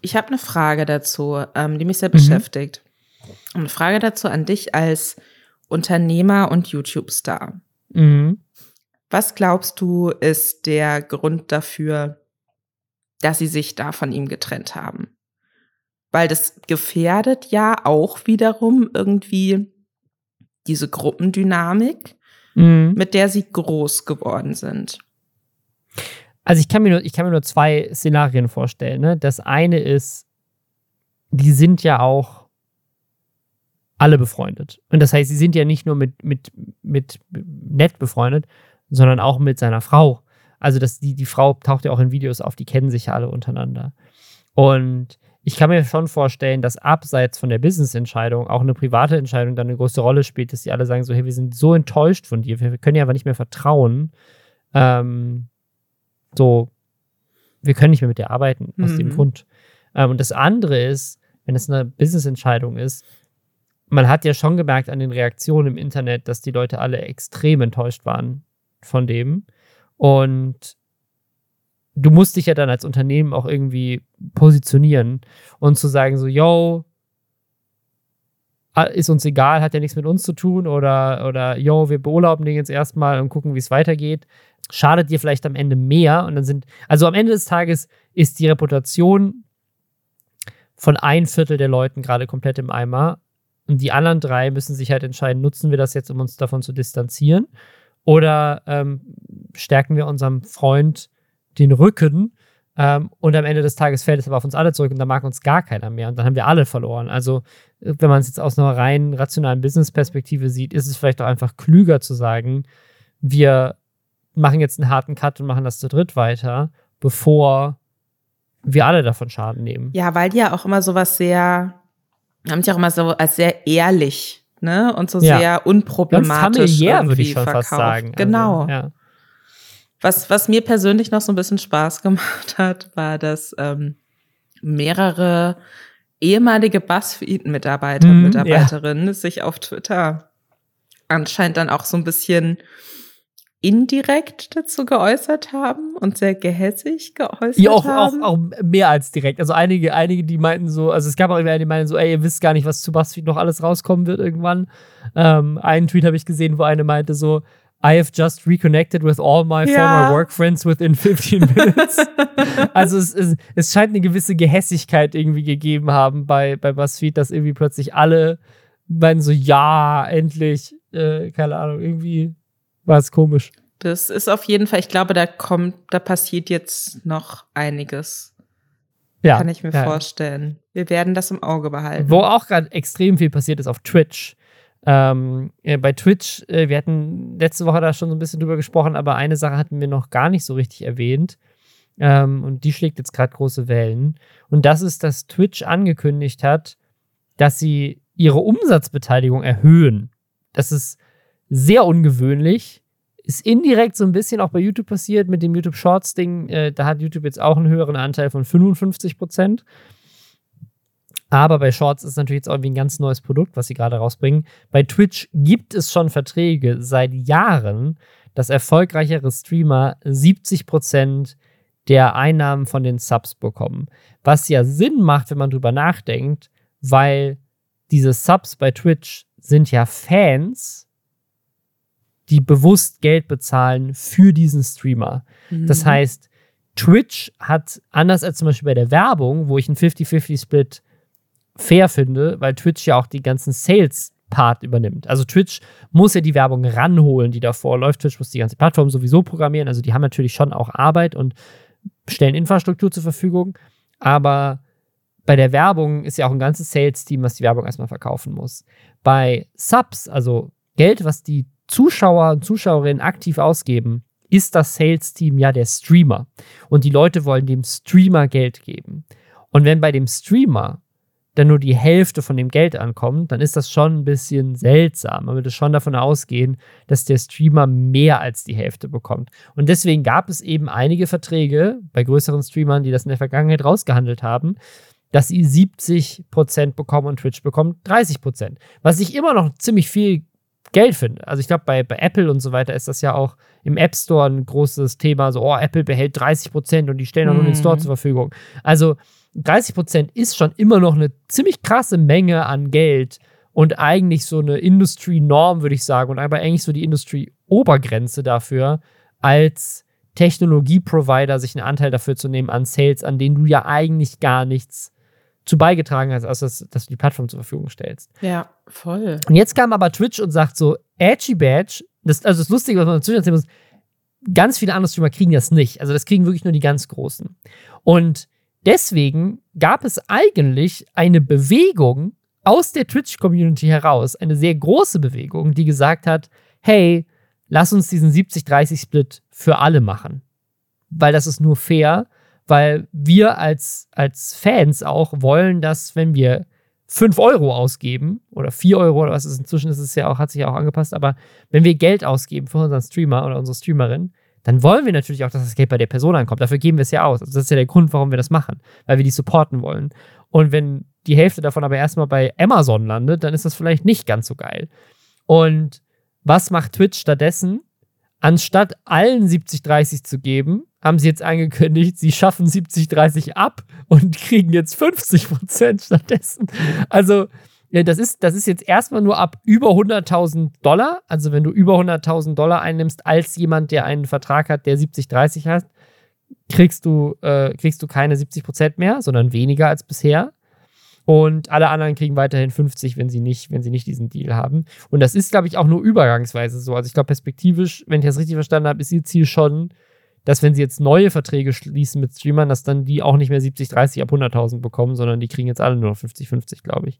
Ich habe eine Frage dazu, ähm, die mich sehr mhm. beschäftigt. Eine Frage dazu an dich als Unternehmer und YouTube-Star. Mhm. Was glaubst du, ist der Grund dafür, dass sie sich da von ihm getrennt haben? Weil das gefährdet ja auch wiederum irgendwie diese Gruppendynamik, mhm. mit der sie groß geworden sind. Also ich kann mir nur, ich kann mir nur zwei Szenarien vorstellen. Ne? Das eine ist, die sind ja auch alle befreundet. Und das heißt, sie sind ja nicht nur mit, mit, mit nett befreundet, sondern auch mit seiner Frau. Also das, die, die Frau taucht ja auch in Videos auf, die kennen sich ja alle untereinander. Und ich kann mir schon vorstellen, dass abseits von der Business-Entscheidung auch eine private Entscheidung dann eine große Rolle spielt, dass die alle sagen so, hey, wir sind so enttäuscht von dir, wir können dir aber nicht mehr vertrauen. Ähm, so, wir können nicht mehr mit dir arbeiten, aus mhm. dem Grund. Ähm, und das andere ist, wenn es eine Business-Entscheidung ist, man hat ja schon gemerkt an den Reaktionen im Internet, dass die Leute alle extrem enttäuscht waren von dem. Und du musst dich ja dann als Unternehmen auch irgendwie positionieren und zu sagen so, yo, ist uns egal, hat ja nichts mit uns zu tun oder, oder yo, wir beurlauben den jetzt erstmal und gucken, wie es weitergeht, schadet dir vielleicht am Ende mehr und dann sind, also am Ende des Tages ist die Reputation von ein Viertel der Leuten gerade komplett im Eimer und die anderen drei müssen sich halt entscheiden, nutzen wir das jetzt, um uns davon zu distanzieren? Oder ähm, stärken wir unserem Freund den Rücken? Ähm, und am Ende des Tages fällt es aber auf uns alle zurück und dann mag uns gar keiner mehr. Und dann haben wir alle verloren. Also, äh, wenn man es jetzt aus einer rein rationalen Business-Perspektive sieht, ist es vielleicht auch einfach klüger zu sagen, wir machen jetzt einen harten Cut und machen das zu dritt weiter, bevor wir alle davon Schaden nehmen. Ja, weil die ja auch immer sowas sehr haben sich auch immer so als sehr ehrlich ne? und so ja. sehr unproblematisch familiär, würde ich schon verkauft. fast sagen. Also, genau. Also, ja. Was, was mir persönlich noch so ein bisschen Spaß gemacht hat, war, dass ähm, mehrere ehemalige BuzzFeed-Mitarbeiter und mm, Mitarbeiterinnen ja. sich auf Twitter anscheinend dann auch so ein bisschen indirekt dazu geäußert haben und sehr gehässig geäußert ja, auch, haben. Auch, auch mehr als direkt. Also einige, einige, die meinten so, also es gab auch immer die meinten so, ey, ihr wisst gar nicht, was zu BuzzFeed noch alles rauskommen wird irgendwann. Ähm, einen Tweet habe ich gesehen, wo eine meinte so, I have just reconnected with all my ja. former work friends within 15 minutes. also es, es, es, scheint eine gewisse Gehässigkeit irgendwie gegeben haben bei, bei BuzzFeed, dass irgendwie plötzlich alle meinen so, ja, endlich, äh, keine Ahnung, irgendwie war es komisch. Das ist auf jeden Fall, ich glaube, da kommt, da passiert jetzt noch einiges. Ja. Kann ich mir ja. vorstellen. Wir werden das im Auge behalten. Wo auch gerade extrem viel passiert ist auf Twitch. Ähm, äh, bei Twitch, äh, wir hatten letzte Woche da schon so ein bisschen drüber gesprochen, aber eine Sache hatten wir noch gar nicht so richtig erwähnt. Ähm, und die schlägt jetzt gerade große Wellen. Und das ist, dass Twitch angekündigt hat, dass sie ihre Umsatzbeteiligung erhöhen. Das ist sehr ungewöhnlich. Ist indirekt so ein bisschen auch bei YouTube passiert mit dem YouTube Shorts Ding. Äh, da hat YouTube jetzt auch einen höheren Anteil von 55 Prozent. Aber bei Shorts ist natürlich jetzt irgendwie ein ganz neues Produkt, was sie gerade rausbringen. Bei Twitch gibt es schon Verträge seit Jahren, dass erfolgreichere Streamer 70 Prozent der Einnahmen von den Subs bekommen. Was ja Sinn macht, wenn man drüber nachdenkt, weil diese Subs bei Twitch sind ja Fans die bewusst Geld bezahlen für diesen Streamer. Mhm. Das heißt, Twitch hat, anders als zum Beispiel bei der Werbung, wo ich einen 50-50-Split fair finde, weil Twitch ja auch die ganzen Sales Part übernimmt. Also Twitch muss ja die Werbung ranholen, die davor läuft. Twitch muss die ganze Plattform sowieso programmieren. Also die haben natürlich schon auch Arbeit und stellen Infrastruktur zur Verfügung. Aber bei der Werbung ist ja auch ein ganzes Sales-Team, was die Werbung erstmal verkaufen muss. Bei Subs, also Geld, was die Zuschauer und Zuschauerinnen aktiv ausgeben, ist das Sales-Team ja der Streamer. Und die Leute wollen dem Streamer Geld geben. Und wenn bei dem Streamer dann nur die Hälfte von dem Geld ankommt, dann ist das schon ein bisschen seltsam. Man würde schon davon ausgehen, dass der Streamer mehr als die Hälfte bekommt. Und deswegen gab es eben einige Verträge bei größeren Streamern, die das in der Vergangenheit rausgehandelt haben, dass sie 70% bekommen und Twitch bekommt 30%. Was ich immer noch ziemlich viel Geld finde. Also ich glaube, bei, bei Apple und so weiter ist das ja auch im App Store ein großes Thema. So, oh, Apple behält 30% und die stellen auch nur den Store mhm. zur Verfügung. Also 30% ist schon immer noch eine ziemlich krasse Menge an Geld und eigentlich so eine Industry-Norm, würde ich sagen, und aber eigentlich so die Industrie-Obergrenze dafür, als Technologie-Provider sich einen Anteil dafür zu nehmen an Sales, an denen du ja eigentlich gar nichts zu beigetragen hast, als dass, dass du die Plattform zur Verfügung stellst. Ja, voll. Und jetzt kam aber Twitch und sagt so, Edgy Badge, das, also das Lustige, was man dazu erzählen muss, ganz viele andere Streamer kriegen das nicht. Also das kriegen wirklich nur die ganz Großen. Und deswegen gab es eigentlich eine Bewegung aus der Twitch-Community heraus, eine sehr große Bewegung, die gesagt hat, hey, lass uns diesen 70-30-Split für alle machen. Weil das ist nur fair, weil wir als, als Fans auch wollen, dass wenn wir 5 Euro ausgeben oder 4 Euro oder was ist inzwischen ist es ja auch, hat sich ja auch angepasst, aber wenn wir Geld ausgeben für unseren Streamer oder unsere Streamerin, dann wollen wir natürlich auch, dass das Geld bei der Person ankommt. Dafür geben wir es ja aus. Also das ist ja der Grund, warum wir das machen, weil wir die supporten wollen. Und wenn die Hälfte davon aber erstmal bei Amazon landet, dann ist das vielleicht nicht ganz so geil. Und was macht Twitch stattdessen? Anstatt allen 70-30 zu geben, haben sie jetzt angekündigt, sie schaffen 70-30 ab und kriegen jetzt 50% stattdessen. Also, das ist, das ist jetzt erstmal nur ab über 100.000 Dollar. Also, wenn du über 100.000 Dollar einnimmst als jemand, der einen Vertrag hat, der 70-30 hat, kriegst du, äh, kriegst du keine 70% mehr, sondern weniger als bisher. Und alle anderen kriegen weiterhin 50, wenn sie nicht, wenn sie nicht diesen Deal haben. Und das ist, glaube ich, auch nur übergangsweise so. Also ich glaube, perspektivisch, wenn ich das richtig verstanden habe, ist ihr Ziel schon, dass wenn sie jetzt neue Verträge schließen mit Streamern, dass dann die auch nicht mehr 70, 30 ab 100.000 bekommen, sondern die kriegen jetzt alle nur noch 50, 50, glaube ich.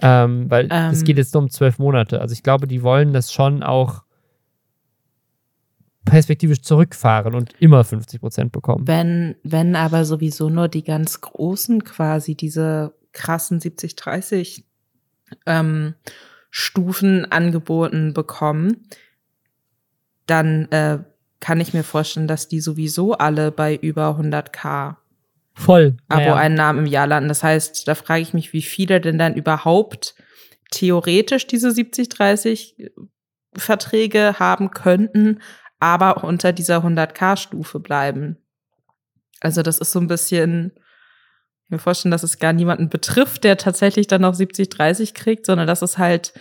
Ähm, weil es ähm. geht jetzt nur um zwölf Monate. Also ich glaube, die wollen das schon auch perspektivisch zurückfahren und immer 50 Prozent bekommen. Wenn, wenn aber sowieso nur die ganz Großen quasi diese krassen 70-30 ähm, Stufen angeboten bekommen, dann äh, kann ich mir vorstellen, dass die sowieso alle bei über 100k Voll. Abo-Einnahmen im Jahr landen. Das heißt, da frage ich mich, wie viele denn dann überhaupt theoretisch diese 70-30 Verträge haben könnten, aber unter dieser 100k-Stufe bleiben. Also das ist so ein bisschen, mir vorstellen, dass es gar niemanden betrifft, der tatsächlich dann noch 70-30 kriegt, sondern dass es halt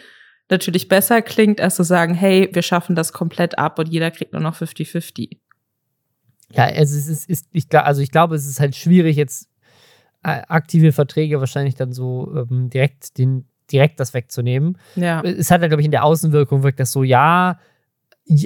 natürlich besser klingt, als zu sagen, hey, wir schaffen das komplett ab und jeder kriegt nur noch 50-50. Ja, also es ist, ist ich, also ich glaube, es ist halt schwierig, jetzt äh, aktive Verträge wahrscheinlich dann so ähm, direkt den direkt das wegzunehmen. Ja. Es hat ja, glaube ich, in der Außenwirkung wirkt das so, ja,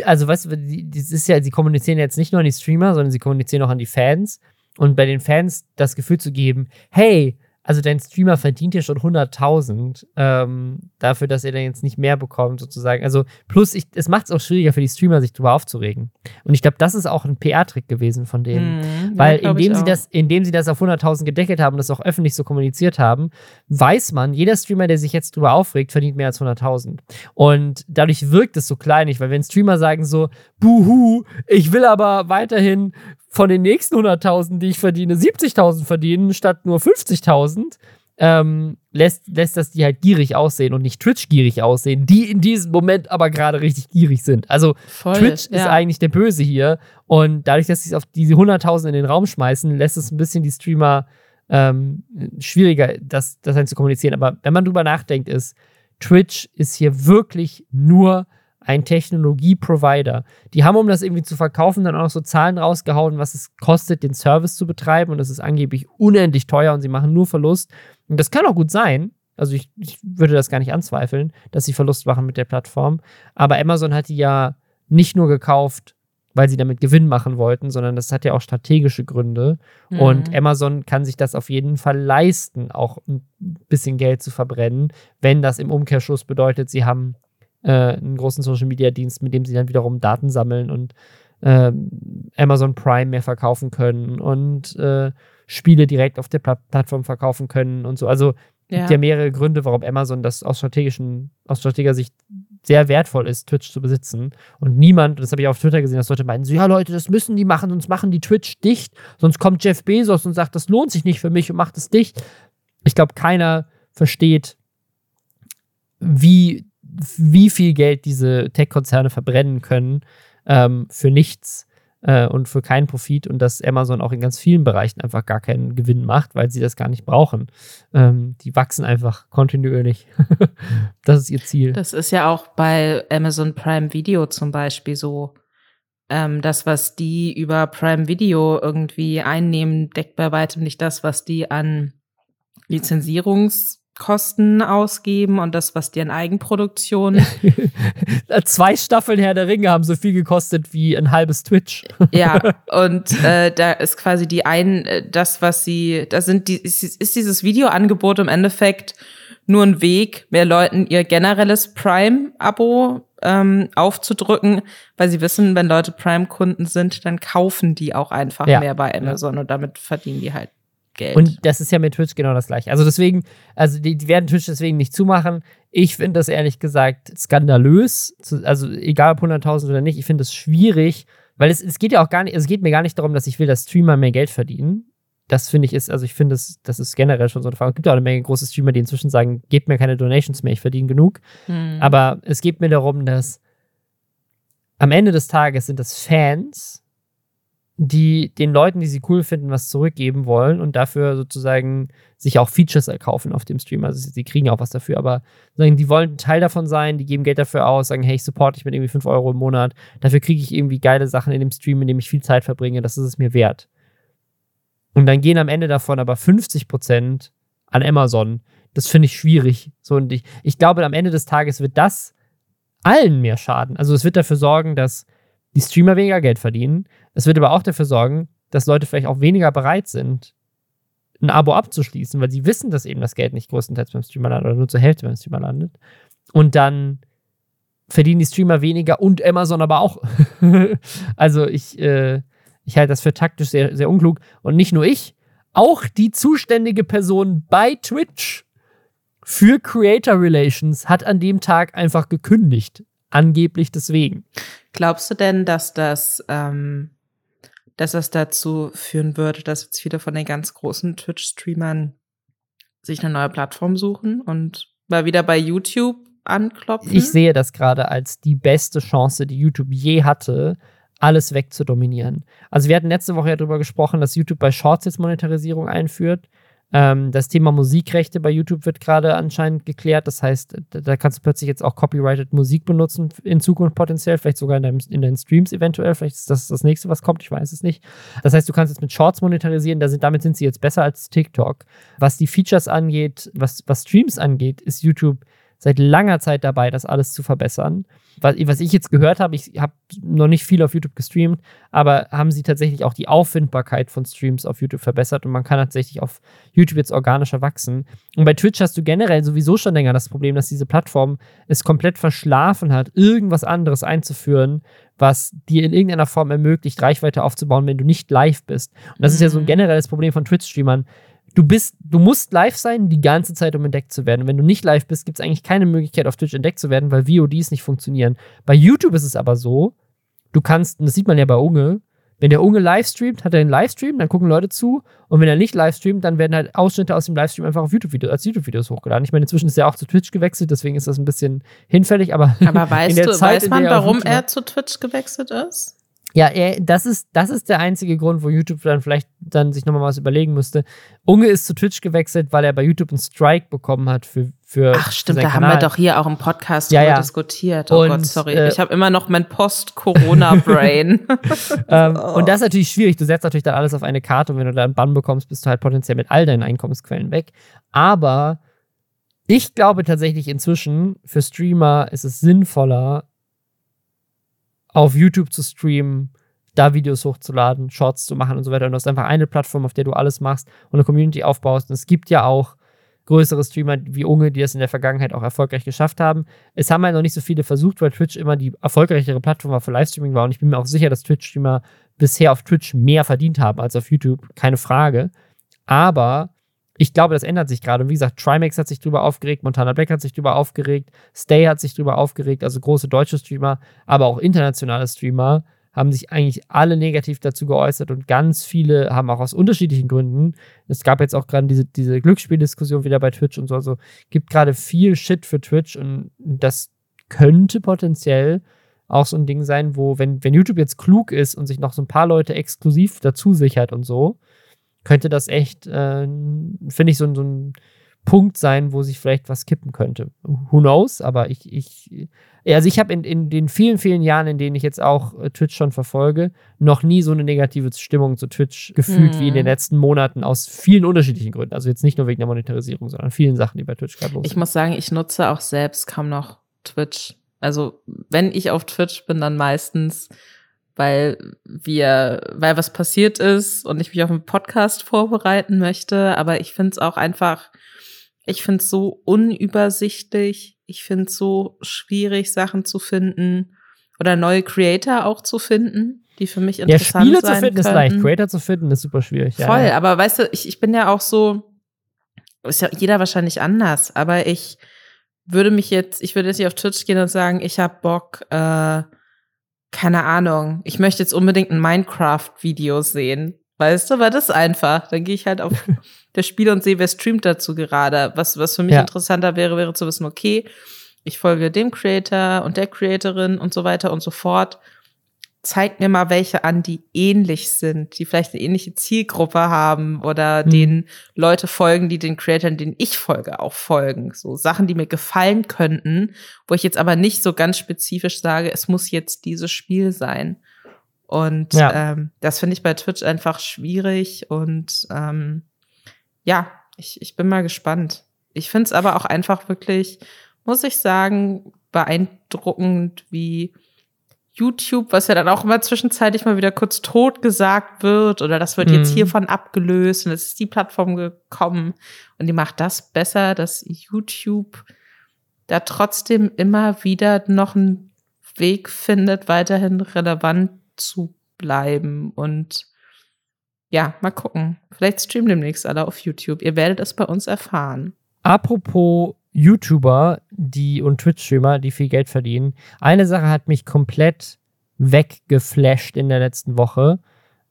also weißt du, das ist ja, sie kommunizieren jetzt nicht nur an die Streamer, sondern sie kommunizieren auch an die Fans und bei den Fans das Gefühl zu geben, hey, also dein Streamer verdient ja schon 100.000 ähm, dafür, dass er dann jetzt nicht mehr bekommt, sozusagen. Also plus, ich, es macht es auch schwieriger für die Streamer, sich darüber aufzuregen. Und ich glaube, das ist auch ein PR-Trick gewesen von denen. Mhm, Weil ja, indem, sie das, indem sie das auf 100.000 gedeckelt haben und das auch öffentlich so kommuniziert haben, weiß man, jeder Streamer, der sich jetzt darüber aufregt, verdient mehr als 100.000. Und dadurch wirkt es so kleinig, weil wenn Streamer sagen so, buhu, ich will aber weiterhin von den nächsten 100.000, die ich verdiene, 70.000 verdienen statt nur 50.000, ähm, lässt, lässt das die halt gierig aussehen und nicht Twitch gierig aussehen, die in diesem Moment aber gerade richtig gierig sind. Also Voll, Twitch ja. ist eigentlich der Böse hier und dadurch, dass sie es auf diese 100.000 in den Raum schmeißen, lässt es ein bisschen die Streamer ähm, schwieriger, das, das halt zu kommunizieren. Aber wenn man drüber nachdenkt, ist Twitch ist hier wirklich nur ein Technologie-Provider. Die haben, um das irgendwie zu verkaufen, dann auch noch so Zahlen rausgehauen, was es kostet, den Service zu betreiben. Und das ist angeblich unendlich teuer und sie machen nur Verlust. Und das kann auch gut sein. Also ich, ich würde das gar nicht anzweifeln, dass sie Verlust machen mit der Plattform. Aber Amazon hat die ja nicht nur gekauft, weil sie damit Gewinn machen wollten, sondern das hat ja auch strategische Gründe. Mhm. Und Amazon kann sich das auf jeden Fall leisten, auch ein bisschen Geld zu verbrennen, wenn das im Umkehrschluss bedeutet, sie haben äh, einen großen Social Media Dienst, mit dem sie dann wiederum Daten sammeln und äh, Amazon Prime mehr verkaufen können und äh, Spiele direkt auf der Pl Plattform verkaufen können und so. Also ja. gibt ja mehrere Gründe, warum Amazon das aus strategischen, aus strategischer Sicht sehr wertvoll ist, Twitch zu besitzen. Und niemand, das habe ich auf Twitter gesehen, dass Leute meinen, so, ja Leute, das müssen die machen, sonst machen die Twitch dicht, sonst kommt Jeff Bezos und sagt, das lohnt sich nicht für mich und macht es dicht. ich glaube, keiner versteht, wie, wie viel Geld diese Tech-Konzerne verbrennen können ähm, für nichts äh, und für keinen Profit und dass Amazon auch in ganz vielen Bereichen einfach gar keinen Gewinn macht, weil sie das gar nicht brauchen. Ähm, die wachsen einfach kontinuierlich. das ist ihr Ziel. Das ist ja auch bei Amazon Prime Video zum Beispiel so. Ähm, das, was die über Prime Video irgendwie einnehmen, deckt bei weitem nicht das, was die an Lizenzierungs- Kosten ausgeben und das, was die an Eigenproduktion. Zwei Staffeln Herr der Ringe haben so viel gekostet wie ein halbes Twitch. ja, und äh, da ist quasi die ein, äh, das, was sie, da sind die, ist, ist dieses Videoangebot im Endeffekt nur ein Weg, mehr Leuten ihr generelles Prime-Abo ähm, aufzudrücken, weil sie wissen, wenn Leute Prime-Kunden sind, dann kaufen die auch einfach ja. mehr bei Amazon und damit verdienen die halt Geld. Und das ist ja mit Twitch genau das gleiche. Also deswegen, also die, die werden Twitch deswegen nicht zumachen. Ich finde das ehrlich gesagt skandalös. Also egal ob 100.000 oder nicht, ich finde es schwierig, weil es, es geht ja auch gar nicht, es geht mir gar nicht darum, dass ich will, dass Streamer mehr Geld verdienen. Das finde ich ist, also ich finde, das, das ist generell schon so eine Frage. Es gibt auch eine Menge große Streamer, die inzwischen sagen, gebt mir keine Donations mehr, ich verdiene genug. Hm. Aber es geht mir darum, dass am Ende des Tages sind das Fans, die den Leuten, die sie cool finden, was zurückgeben wollen und dafür sozusagen sich auch Features erkaufen auf dem Stream. Also sie kriegen auch was dafür, aber die wollen Teil davon sein, die geben Geld dafür aus, sagen, hey, ich supporte dich mit irgendwie 5 Euro im Monat, dafür kriege ich irgendwie geile Sachen in dem Stream, in dem ich viel Zeit verbringe, das ist es mir wert. Und dann gehen am Ende davon aber 50 Prozent an Amazon. Das finde ich schwierig. So, und ich, ich glaube, am Ende des Tages wird das allen mehr schaden. Also es wird dafür sorgen, dass die Streamer weniger Geld verdienen. Es wird aber auch dafür sorgen, dass Leute vielleicht auch weniger bereit sind, ein Abo abzuschließen, weil sie wissen, dass eben das Geld nicht größtenteils beim Streamer landet oder nur zur Hälfte beim Streamer landet. Und dann verdienen die Streamer weniger und Amazon aber auch. also ich, äh, ich halte das für taktisch sehr, sehr unklug. Und nicht nur ich, auch die zuständige Person bei Twitch für Creator Relations hat an dem Tag einfach gekündigt. Angeblich deswegen. Glaubst du denn, dass das, ähm, dass das dazu führen würde, dass jetzt viele von den ganz großen Twitch-Streamern sich eine neue Plattform suchen und mal wieder bei YouTube anklopfen? Ich sehe das gerade als die beste Chance, die YouTube je hatte, alles wegzudominieren. Also wir hatten letzte Woche ja darüber gesprochen, dass YouTube bei Shorts jetzt Monetarisierung einführt. Ähm, das Thema Musikrechte bei YouTube wird gerade anscheinend geklärt. Das heißt, da kannst du plötzlich jetzt auch copyrighted Musik benutzen in Zukunft potenziell, vielleicht sogar in, deinem, in deinen Streams eventuell. Vielleicht ist das das nächste, was kommt. Ich weiß es nicht. Das heißt, du kannst jetzt mit Shorts monetarisieren. Da sind, damit sind sie jetzt besser als TikTok. Was die Features angeht, was, was Streams angeht, ist YouTube seit langer Zeit dabei, das alles zu verbessern. Was, was ich jetzt gehört habe, ich habe noch nicht viel auf YouTube gestreamt, aber haben sie tatsächlich auch die Auffindbarkeit von Streams auf YouTube verbessert und man kann tatsächlich auf YouTube jetzt organischer wachsen. Und bei Twitch hast du generell sowieso schon länger das Problem, dass diese Plattform es komplett verschlafen hat, irgendwas anderes einzuführen, was dir in irgendeiner Form ermöglicht, Reichweite aufzubauen, wenn du nicht live bist. Und das ist ja so ein mhm. generelles Problem von Twitch-Streamern du bist, du musst live sein die ganze Zeit, um entdeckt zu werden. Wenn du nicht live bist, gibt es eigentlich keine Möglichkeit, auf Twitch entdeckt zu werden, weil VODs nicht funktionieren. Bei YouTube ist es aber so, du kannst, und das sieht man ja bei Unge, wenn der Unge livestreamt, hat er einen Livestream, dann gucken Leute zu. Und wenn er nicht livestreamt, dann werden halt Ausschnitte aus dem Livestream einfach auf YouTube als YouTube-Videos hochgeladen. Ich meine, inzwischen ist er auch zu Twitch gewechselt, deswegen ist das ein bisschen hinfällig, aber. Aber weißt du, Zeit, weiß man, warum er zu Twitch gewechselt ist? Ja, er, das ist, das ist der einzige Grund, wo YouTube dann vielleicht dann sich nochmal was überlegen müsste. Unge ist zu Twitch gewechselt, weil er bei YouTube einen Strike bekommen hat für. für Ach, stimmt, da Kanal. haben wir doch hier auch im Podcast ja, ja. diskutiert. Oh und, Gott, sorry. Äh, ich habe immer noch mein Post-Corona-Brain. ähm, oh. Und das ist natürlich schwierig. Du setzt natürlich dann alles auf eine Karte und wenn du da einen Bann bekommst, bist du halt potenziell mit all deinen Einkommensquellen weg. Aber ich glaube tatsächlich inzwischen, für Streamer ist es sinnvoller, auf YouTube zu streamen, da Videos hochzuladen, Shorts zu machen und so weiter. Und du hast einfach eine Plattform, auf der du alles machst und eine Community aufbaust. Und es gibt ja auch größere Streamer wie Unge, die das in der Vergangenheit auch erfolgreich geschafft haben. Es haben halt noch nicht so viele versucht, weil Twitch immer die erfolgreichere Plattform für Livestreaming war. Und ich bin mir auch sicher, dass Twitch-Streamer bisher auf Twitch mehr verdient haben als auf YouTube. Keine Frage. Aber ich glaube, das ändert sich gerade. Und wie gesagt, Trimax hat sich drüber aufgeregt, Montana Black hat sich drüber aufgeregt, Stay hat sich drüber aufgeregt, also große deutsche Streamer, aber auch internationale Streamer haben sich eigentlich alle negativ dazu geäußert und ganz viele haben auch aus unterschiedlichen Gründen. Es gab jetzt auch gerade diese, diese Glücksspieldiskussion wieder bei Twitch und so. Also gibt gerade viel Shit für Twitch und das könnte potenziell auch so ein Ding sein, wo, wenn, wenn YouTube jetzt klug ist und sich noch so ein paar Leute exklusiv dazu sichert und so, könnte das echt, äh, finde ich, so, so ein Punkt sein, wo sich vielleicht was kippen könnte. Who knows? Aber ich, ich also ich habe in, in den vielen, vielen Jahren, in denen ich jetzt auch äh, Twitch schon verfolge, noch nie so eine negative Stimmung zu Twitch gefühlt mhm. wie in den mhm. letzten Monaten aus vielen unterschiedlichen Gründen. Also jetzt nicht nur wegen der Monetarisierung, sondern vielen Sachen, die bei Twitch gerade los sind. Ich muss sagen, ich nutze auch selbst kaum noch Twitch. Also wenn ich auf Twitch bin, dann meistens, weil wir, weil was passiert ist und ich mich auf einen Podcast vorbereiten möchte. Aber ich finde es auch einfach ich finde es so unübersichtlich. Ich finde es so schwierig, Sachen zu finden oder neue Creator auch zu finden, die für mich interessant sind. ja, Spiele zu finden könnten. ist leicht, Creator zu finden ist super schwierig. Voll, ja, aber weißt du, ich, ich bin ja auch so, ist ja jeder wahrscheinlich anders, aber ich würde mich jetzt, ich würde jetzt nicht auf Twitch gehen und sagen, ich habe Bock, äh, keine Ahnung, ich möchte jetzt unbedingt ein Minecraft-Video sehen. Weißt du, war das einfach. Dann gehe ich halt auf das Spiel und sehe, wer streamt dazu gerade. Was, was für mich ja. interessanter wäre, wäre zu wissen, okay, ich folge dem Creator und der Creatorin und so weiter und so fort. Zeigt mir mal welche an, die ähnlich sind, die vielleicht eine ähnliche Zielgruppe haben oder mhm. denen Leute folgen, die den Creatoren, denen ich folge, auch folgen. So Sachen, die mir gefallen könnten, wo ich jetzt aber nicht so ganz spezifisch sage, es muss jetzt dieses Spiel sein. Und ja. ähm, das finde ich bei Twitch einfach schwierig und ähm, ja, ich, ich bin mal gespannt. Ich finde es aber auch einfach wirklich, muss ich sagen, beeindruckend, wie YouTube, was ja dann auch immer zwischenzeitlich mal wieder kurz tot gesagt wird oder das wird mhm. jetzt hiervon abgelöst und es ist die Plattform gekommen und die macht das besser, dass YouTube da trotzdem immer wieder noch einen Weg findet, weiterhin relevant zu bleiben. Und ja, mal gucken. Vielleicht streamen demnächst alle auf YouTube. Ihr werdet es bei uns erfahren. Apropos YouTuber, die und Twitch-Streamer, die viel Geld verdienen. Eine Sache hat mich komplett weggeflasht in der letzten Woche.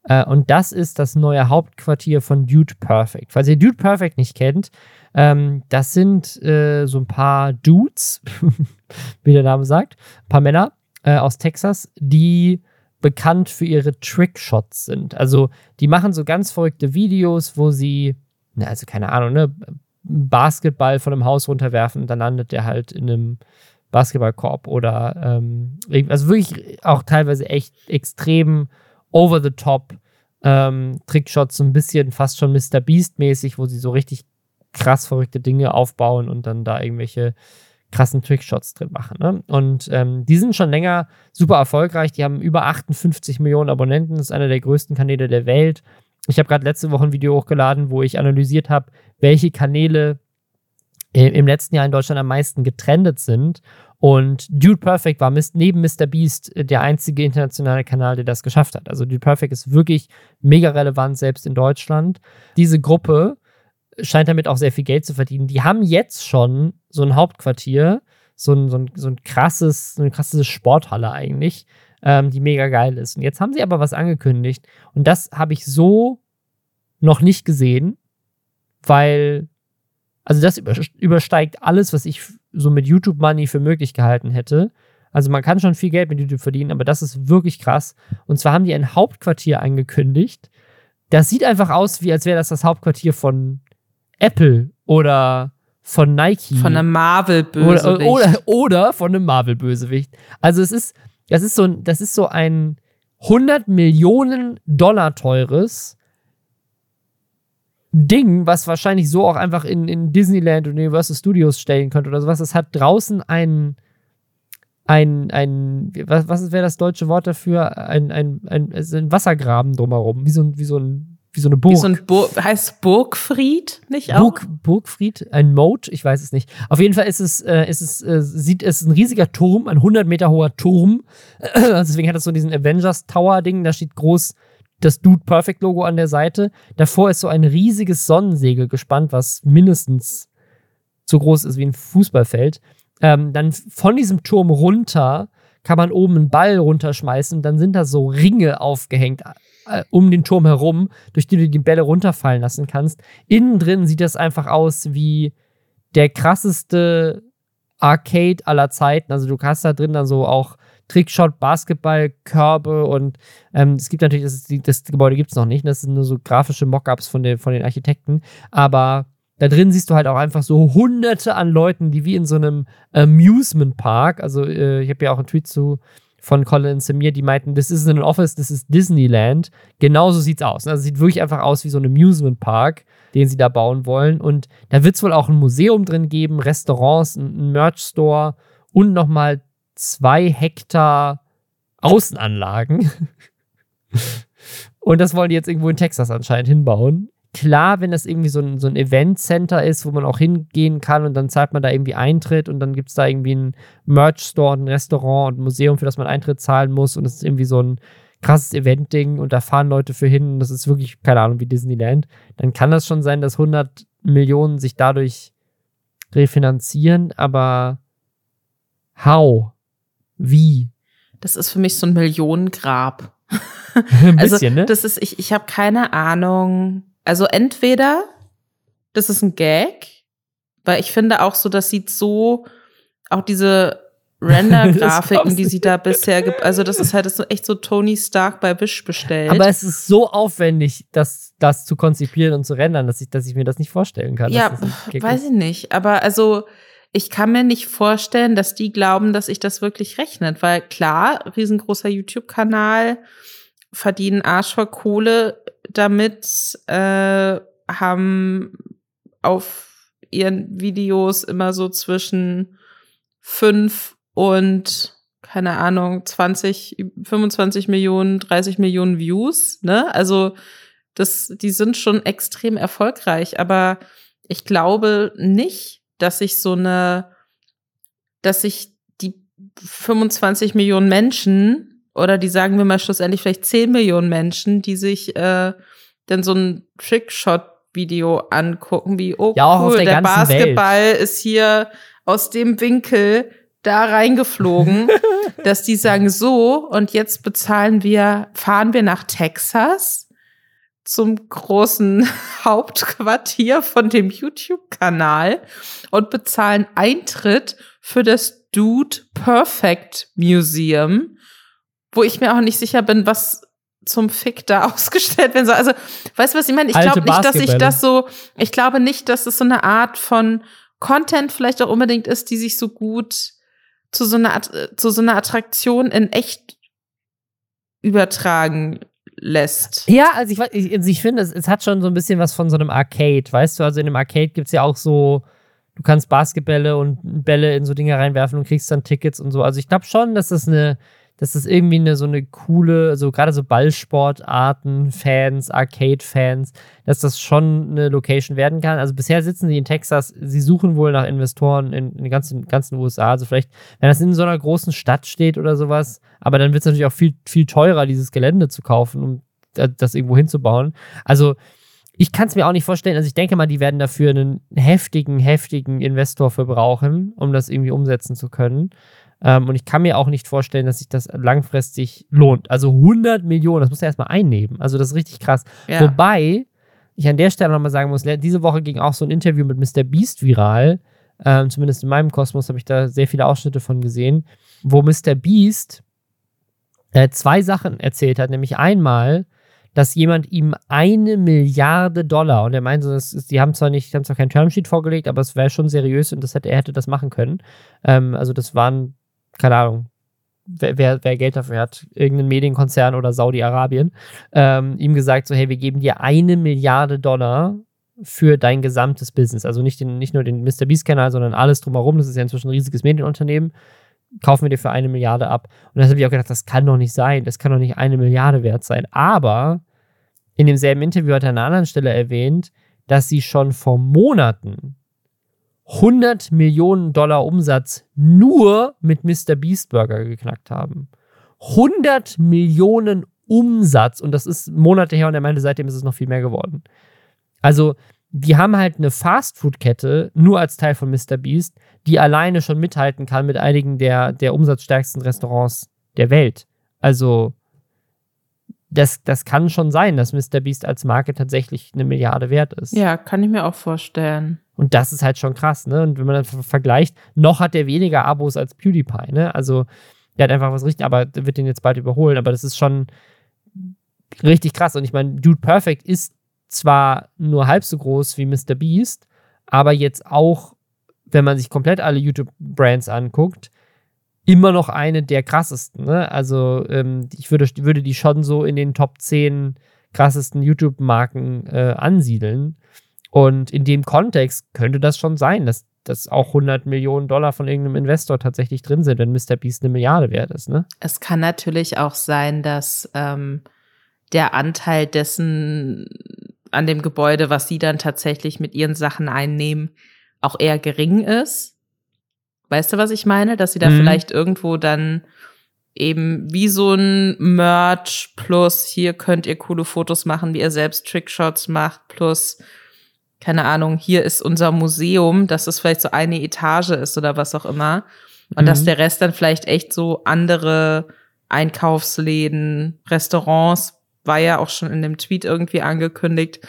Äh, und das ist das neue Hauptquartier von Dude Perfect. Falls ihr Dude Perfect nicht kennt, ähm, das sind äh, so ein paar Dudes, wie der Name sagt, ein paar Männer äh, aus Texas, die bekannt für ihre Trickshots sind. Also die machen so ganz verrückte Videos, wo sie, na, also keine Ahnung, ne, Basketball von einem Haus runterwerfen, dann landet der halt in einem Basketballkorb oder ähm, also wirklich auch teilweise echt extrem over the top ähm, Trickshots, so ein bisschen fast schon Mr. Beast mäßig, wo sie so richtig krass verrückte Dinge aufbauen und dann da irgendwelche krassen Trickshots drin machen. Ne? Und ähm, die sind schon länger super erfolgreich. Die haben über 58 Millionen Abonnenten. Das ist einer der größten Kanäle der Welt. Ich habe gerade letzte Woche ein Video hochgeladen, wo ich analysiert habe, welche Kanäle im letzten Jahr in Deutschland am meisten getrendet sind. Und Dude Perfect war neben Mr. Beast äh, der einzige internationale Kanal, der das geschafft hat. Also Dude Perfect ist wirklich mega relevant, selbst in Deutschland. Diese Gruppe scheint damit auch sehr viel Geld zu verdienen. Die haben jetzt schon so ein Hauptquartier, so ein, so ein, so ein krasses, so eine krasse Sporthalle eigentlich, ähm, die mega geil ist. Und jetzt haben sie aber was angekündigt und das habe ich so noch nicht gesehen, weil, also das übersteigt alles, was ich so mit YouTube Money für möglich gehalten hätte. Also man kann schon viel Geld mit YouTube verdienen, aber das ist wirklich krass. Und zwar haben die ein Hauptquartier angekündigt. Das sieht einfach aus, wie als wäre das das Hauptquartier von Apple oder von Nike. Von einem Marvel-Bösewicht. Oder, oder, oder, von einem Marvel-Bösewicht. Also es ist, das ist so, das ist so ein 100 Millionen Dollar teures Ding, was wahrscheinlich so auch einfach in, in Disneyland und Universal Studios stellen könnte oder sowas. Es hat draußen einen ein, ein was, was wäre das deutsche Wort dafür? Ein, ein, ein, ein Wassergraben drumherum, wie so wie so ein wie so eine Burg. Wie so ein Bur heißt Burgfried, nicht auch? Burg, Burgfried, ein Moat, ich weiß es nicht. Auf jeden Fall ist es, äh, ist es, äh, sieht es ein riesiger Turm, ein 100 Meter hoher Turm. Deswegen hat es so diesen Avengers Tower Ding, da steht groß das Dude Perfect Logo an der Seite. Davor ist so ein riesiges Sonnensegel gespannt, was mindestens so groß ist wie ein Fußballfeld. Ähm, dann von diesem Turm runter kann man oben einen Ball runterschmeißen. Dann sind da so Ringe aufgehängt äh, um den Turm herum, durch die du die Bälle runterfallen lassen kannst. Innen drin sieht das einfach aus wie der krasseste Arcade aller Zeiten. Also du hast da drin dann so auch Trickshot, Basketball, Körbe und ähm, es gibt natürlich, das, das Gebäude gibt es noch nicht, das sind nur so grafische Mockups von den, von den Architekten, aber da drin siehst du halt auch einfach so hunderte an Leuten, die wie in so einem Amusement Park, also äh, ich habe ja auch einen Tweet zu von Colin und Samir, die meinten, das ist ein Office, das ist Disneyland. Genauso sieht's aus. Also sieht wirklich einfach aus wie so ein Amusement Park, den sie da bauen wollen. Und da wird es wohl auch ein Museum drin geben, Restaurants, ein Merch Store und nochmal zwei Hektar Außenanlagen. und das wollen die jetzt irgendwo in Texas anscheinend hinbauen klar, wenn das irgendwie so ein, so ein Event-Center ist, wo man auch hingehen kann und dann zahlt man da irgendwie Eintritt und dann gibt es da irgendwie einen Merch-Store, ein Restaurant und ein Museum, für das man Eintritt zahlen muss und es ist irgendwie so ein krasses Event-Ding und da fahren Leute für hin und das ist wirklich, keine Ahnung, wie Disneyland, dann kann das schon sein, dass 100 Millionen sich dadurch refinanzieren, aber how? Wie? Das ist für mich so ein Millionengrab. ein also, bisschen, also, ne? Das ist, ich, ich habe keine Ahnung, also entweder das ist ein Gag, weil ich finde auch so, das sieht so, auch diese Render-Grafiken, die sie da bisher gibt. Also, das ist halt das ist echt so Tony Stark bei Wish bestellt. Aber es ist so aufwendig, das, das zu konzipieren und zu rendern, dass ich, dass ich mir das nicht vorstellen kann. Ja, weiß ich nicht. Aber also, ich kann mir nicht vorstellen, dass die glauben, dass sich das wirklich rechnet. Weil klar, riesengroßer YouTube-Kanal, verdienen Arsch voll Kohle damit, äh, haben auf ihren Videos immer so zwischen fünf und keine Ahnung, 20, 25 Millionen, 30 Millionen Views, ne? Also, das, die sind schon extrem erfolgreich, aber ich glaube nicht, dass sich so eine, dass sich die 25 Millionen Menschen oder die sagen wir mal schlussendlich vielleicht 10 Millionen Menschen, die sich äh, dann so ein Trickshot-Video angucken, wie, oh ja, cool, der, der Basketball Welt. ist hier aus dem Winkel da reingeflogen, dass die sagen, so, und jetzt bezahlen wir, fahren wir nach Texas zum großen Hauptquartier von dem YouTube-Kanal und bezahlen Eintritt für das Dude Perfect Museum wo ich mir auch nicht sicher bin, was zum Fick da ausgestellt werden soll. Also, weißt du, was ich meine? Ich glaube nicht, dass ich das so, ich glaube nicht, dass es so eine Art von Content vielleicht auch unbedingt ist, die sich so gut zu so einer, zu so einer Attraktion in echt übertragen lässt. Ja, also ich, ich, also ich finde, es, es, hat schon so ein bisschen was von so einem Arcade, weißt du? Also in einem Arcade gibt es ja auch so, du kannst Basketbälle und Bälle in so Dinge reinwerfen und kriegst dann Tickets und so. Also ich glaube schon, dass das eine dass das irgendwie eine, so eine coole, so gerade so Ballsportarten, Fans, Arcade-Fans, dass das schon eine Location werden kann. Also bisher sitzen sie in Texas, sie suchen wohl nach Investoren in, in den ganzen, ganzen USA. Also vielleicht, wenn das in so einer großen Stadt steht oder sowas, aber dann wird es natürlich auch viel, viel teurer, dieses Gelände zu kaufen, um das irgendwo hinzubauen. Also ich kann es mir auch nicht vorstellen. Also ich denke mal, die werden dafür einen heftigen, heftigen Investor verbrauchen, um das irgendwie umsetzen zu können. Ähm, und ich kann mir auch nicht vorstellen, dass sich das langfristig lohnt. Also 100 Millionen, das muss er erstmal einnehmen. Also das ist richtig krass. Ja. Wobei ich an der Stelle nochmal sagen muss, diese Woche ging auch so ein Interview mit Mr. Beast viral. Ähm, zumindest in meinem Kosmos habe ich da sehr viele Ausschnitte von gesehen, wo Mr. Beast äh, zwei Sachen erzählt hat. Nämlich einmal, dass jemand ihm eine Milliarde Dollar, und er meinte, das ist, die haben zwar nicht, haben zwar kein Termsheet vorgelegt, aber es wäre schon seriös und das hätte, er hätte das machen können. Ähm, also das waren keine Ahnung, wer, wer, wer, Geld dafür hat, irgendein Medienkonzern oder Saudi-Arabien, ähm, ihm gesagt, so, hey, wir geben dir eine Milliarde Dollar für dein gesamtes Business. Also nicht, den, nicht nur den Mr. Beast-Kanal, sondern alles drumherum. Das ist ja inzwischen ein riesiges Medienunternehmen. Kaufen wir dir für eine Milliarde ab. Und das habe ich auch gedacht, das kann doch nicht sein. Das kann doch nicht eine Milliarde wert sein. Aber in demselben Interview hat er an einer anderen Stelle erwähnt, dass sie schon vor Monaten 100 Millionen Dollar Umsatz nur mit Mr. Beast Burger geknackt haben. 100 Millionen Umsatz und das ist Monate her und er meinte, seitdem ist es noch viel mehr geworden. Also die haben halt eine Fastfood-Kette nur als Teil von Mr. Beast, die alleine schon mithalten kann mit einigen der, der umsatzstärksten Restaurants der Welt. Also, das, das kann schon sein, dass Mr. Beast als Marke tatsächlich eine Milliarde wert ist. Ja, kann ich mir auch vorstellen. Und das ist halt schon krass, ne? Und wenn man das vergleicht, noch hat der weniger Abos als PewDiePie, ne? Also, der hat einfach was richtig, aber wird den jetzt bald überholen, aber das ist schon richtig krass. Und ich meine, Dude Perfect ist zwar nur halb so groß wie Mr. Beast, aber jetzt auch, wenn man sich komplett alle YouTube-Brands anguckt, immer noch eine der krassesten. Ne? Also ähm, ich würde, würde die schon so in den Top 10 krassesten YouTube-Marken äh, ansiedeln. Und in dem Kontext könnte das schon sein, dass, dass auch 100 Millionen Dollar von irgendeinem Investor tatsächlich drin sind, wenn Mr. Beast eine Milliarde wert ist. Ne? Es kann natürlich auch sein, dass ähm, der Anteil dessen an dem Gebäude, was sie dann tatsächlich mit ihren Sachen einnehmen, auch eher gering ist. Weißt du, was ich meine? Dass sie da mhm. vielleicht irgendwo dann eben wie so ein Merch plus hier könnt ihr coole Fotos machen, wie ihr selbst Trickshots macht, plus keine Ahnung, hier ist unser Museum, dass es vielleicht so eine Etage ist oder was auch immer. Und mhm. dass der Rest dann vielleicht echt so andere Einkaufsläden, Restaurants, war ja auch schon in dem Tweet irgendwie angekündigt,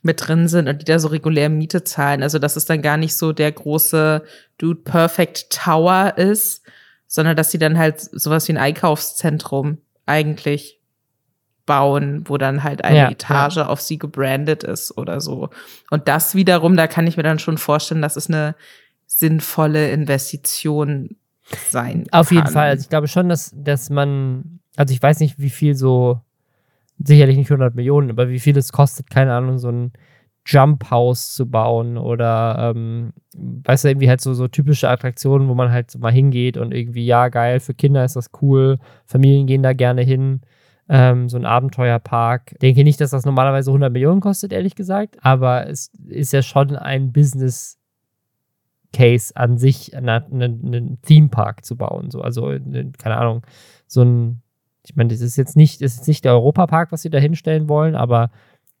mit drin sind und die da so regulär Miete zahlen. Also dass es dann gar nicht so der große Dude Perfect Tower ist, sondern dass sie dann halt sowas wie ein Einkaufszentrum eigentlich bauen, wo dann halt eine ja, Etage ja. auf sie gebrandet ist oder so. Und das wiederum, da kann ich mir dann schon vorstellen, dass es eine sinnvolle Investition sein Auf kann. jeden Fall. Also ich glaube schon, dass, dass man, also ich weiß nicht, wie viel so sicherlich nicht 100 Millionen, aber wie viel es kostet, keine Ahnung, so ein Jump House zu bauen oder, ähm, weißt du, irgendwie halt so, so typische Attraktionen, wo man halt so mal hingeht und irgendwie, ja, geil, für Kinder ist das cool, Familien gehen da gerne hin. Ähm, so ein Abenteuerpark. Ich denke nicht, dass das normalerweise 100 Millionen kostet, ehrlich gesagt, aber es ist ja schon ein Business Case an sich, einen, einen Theme zu bauen. So. Also, keine Ahnung, so ein ich meine, das ist jetzt nicht, das ist nicht der Europapark, was sie da hinstellen wollen, aber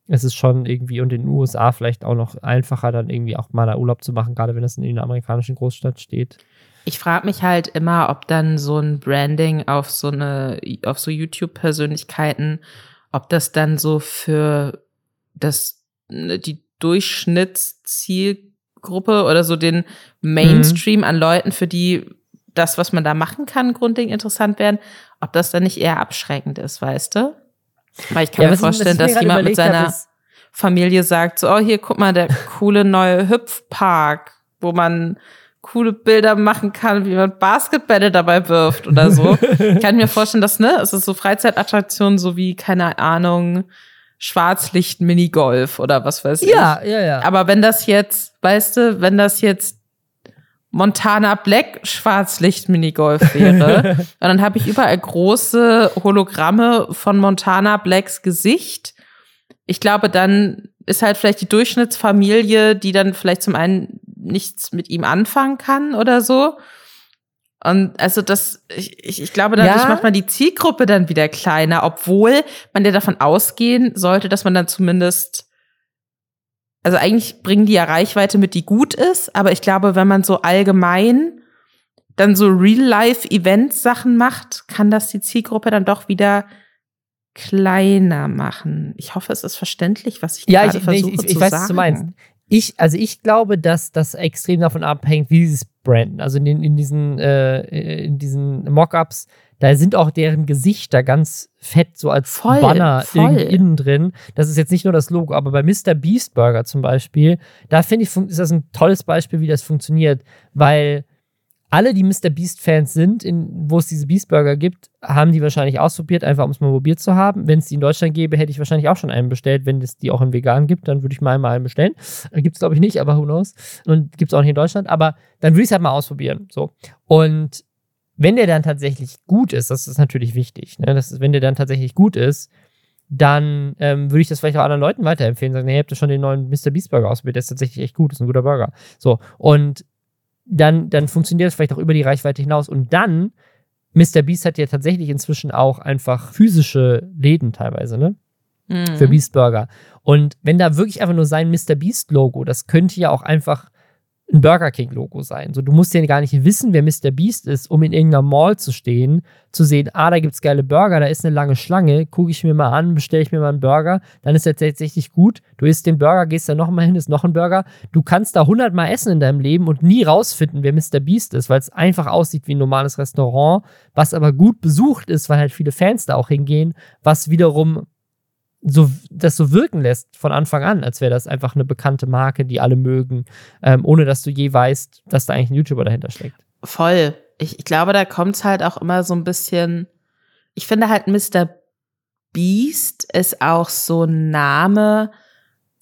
es ist schon irgendwie und in den USA vielleicht auch noch einfacher, dann irgendwie auch mal da Urlaub zu machen, gerade wenn das in einer amerikanischen Großstadt steht. Ich frage mich halt immer, ob dann so ein Branding auf so eine, auf so YouTube-Persönlichkeiten, ob das dann so für das, die Durchschnittszielgruppe oder so den Mainstream mhm. an Leuten, für die das, was man da machen kann, grundlegend interessant werden, ob das dann nicht eher abschreckend ist, weißt du? Weil ich kann ja, mir vorstellen, dass jemand mit seiner Familie sagt, so, oh, hier, guck mal, der coole neue Hüpfpark, wo man coole Bilder machen kann, wie man Basketbälle dabei wirft oder so. ich kann mir vorstellen, dass, ne, es ist so Freizeitattraktionen, so wie, keine Ahnung, Schwarzlicht-Minigolf oder was weiß ich. Ja, ja, ja. Aber wenn das jetzt, weißt du, wenn das jetzt Montana Black Schwarzlicht-Minigolf wäre. und dann habe ich überall große Hologramme von Montana Blacks Gesicht. Ich glaube, dann ist halt vielleicht die Durchschnittsfamilie, die dann vielleicht zum einen nichts mit ihm anfangen kann oder so. Und also das, ich, ich glaube, dadurch ja. macht man die Zielgruppe dann wieder kleiner, obwohl man ja davon ausgehen sollte, dass man dann zumindest also eigentlich bringen die ja Reichweite mit, die gut ist, aber ich glaube, wenn man so allgemein dann so Real-Life-Event-Sachen macht, kann das die Zielgruppe dann doch wieder kleiner machen. Ich hoffe, es ist verständlich, was ich ja, gerade ich, versuche ich, ich, ich zu weiß, sagen. Was du meinst. Ich, also ich glaube, dass das extrem davon abhängt, wie sie es branden. Also in, in diesen, äh, in diesen Mockups da sind auch deren Gesichter ganz fett, so als voll, Banner voll. innen drin. Das ist jetzt nicht nur das Logo, aber bei Mr. Beast Burger zum Beispiel, da finde ich, ist das ein tolles Beispiel, wie das funktioniert, weil alle, die Mr. Beast-Fans sind, in, wo es diese Beast Burger gibt, haben die wahrscheinlich ausprobiert, einfach um es mal probiert zu haben. Wenn es die in Deutschland gäbe, hätte ich wahrscheinlich auch schon einen bestellt. Wenn es die auch in vegan gibt, dann würde ich mal einmal einen bestellen. Gibt es, glaube ich, nicht, aber who knows. Und gibt es auch nicht in Deutschland. Aber dann würde ich es halt mal ausprobieren. So. Und wenn der dann tatsächlich gut ist, das ist natürlich wichtig, ne? das ist, wenn der dann tatsächlich gut ist, dann ähm, würde ich das vielleicht auch anderen Leuten weiterempfehlen. Sagen, hey, ihr habt ja schon den neuen Mr. Beast Burger ausprobiert, der ist tatsächlich echt gut, ist ein guter Burger. So, und dann, dann funktioniert das vielleicht auch über die Reichweite hinaus. Und dann, Mr. Beast hat ja tatsächlich inzwischen auch einfach physische Läden teilweise, ne? Mhm. für Beast Burger. Und wenn da wirklich einfach nur sein Mr. Beast Logo, das könnte ja auch einfach ein Burger King Logo sein. So, du musst ja gar nicht wissen, wer Mr. Beast ist, um in irgendeiner Mall zu stehen, zu sehen, ah, da gibt's geile Burger, da ist eine lange Schlange, gucke ich mir mal an, bestelle ich mir mal einen Burger, dann ist er tatsächlich gut. Du isst den Burger, gehst da nochmal hin, ist noch ein Burger. Du kannst da hundertmal essen in deinem Leben und nie rausfinden, wer Mr. Beast ist, weil es einfach aussieht wie ein normales Restaurant, was aber gut besucht ist, weil halt viele Fans da auch hingehen, was wiederum so, das so wirken lässt von Anfang an, als wäre das einfach eine bekannte Marke, die alle mögen, ähm, ohne dass du je weißt, dass da eigentlich ein YouTuber dahinter steckt. Voll. Ich, ich glaube, da kommt es halt auch immer so ein bisschen. Ich finde halt, Mr. Beast ist auch so ein Name,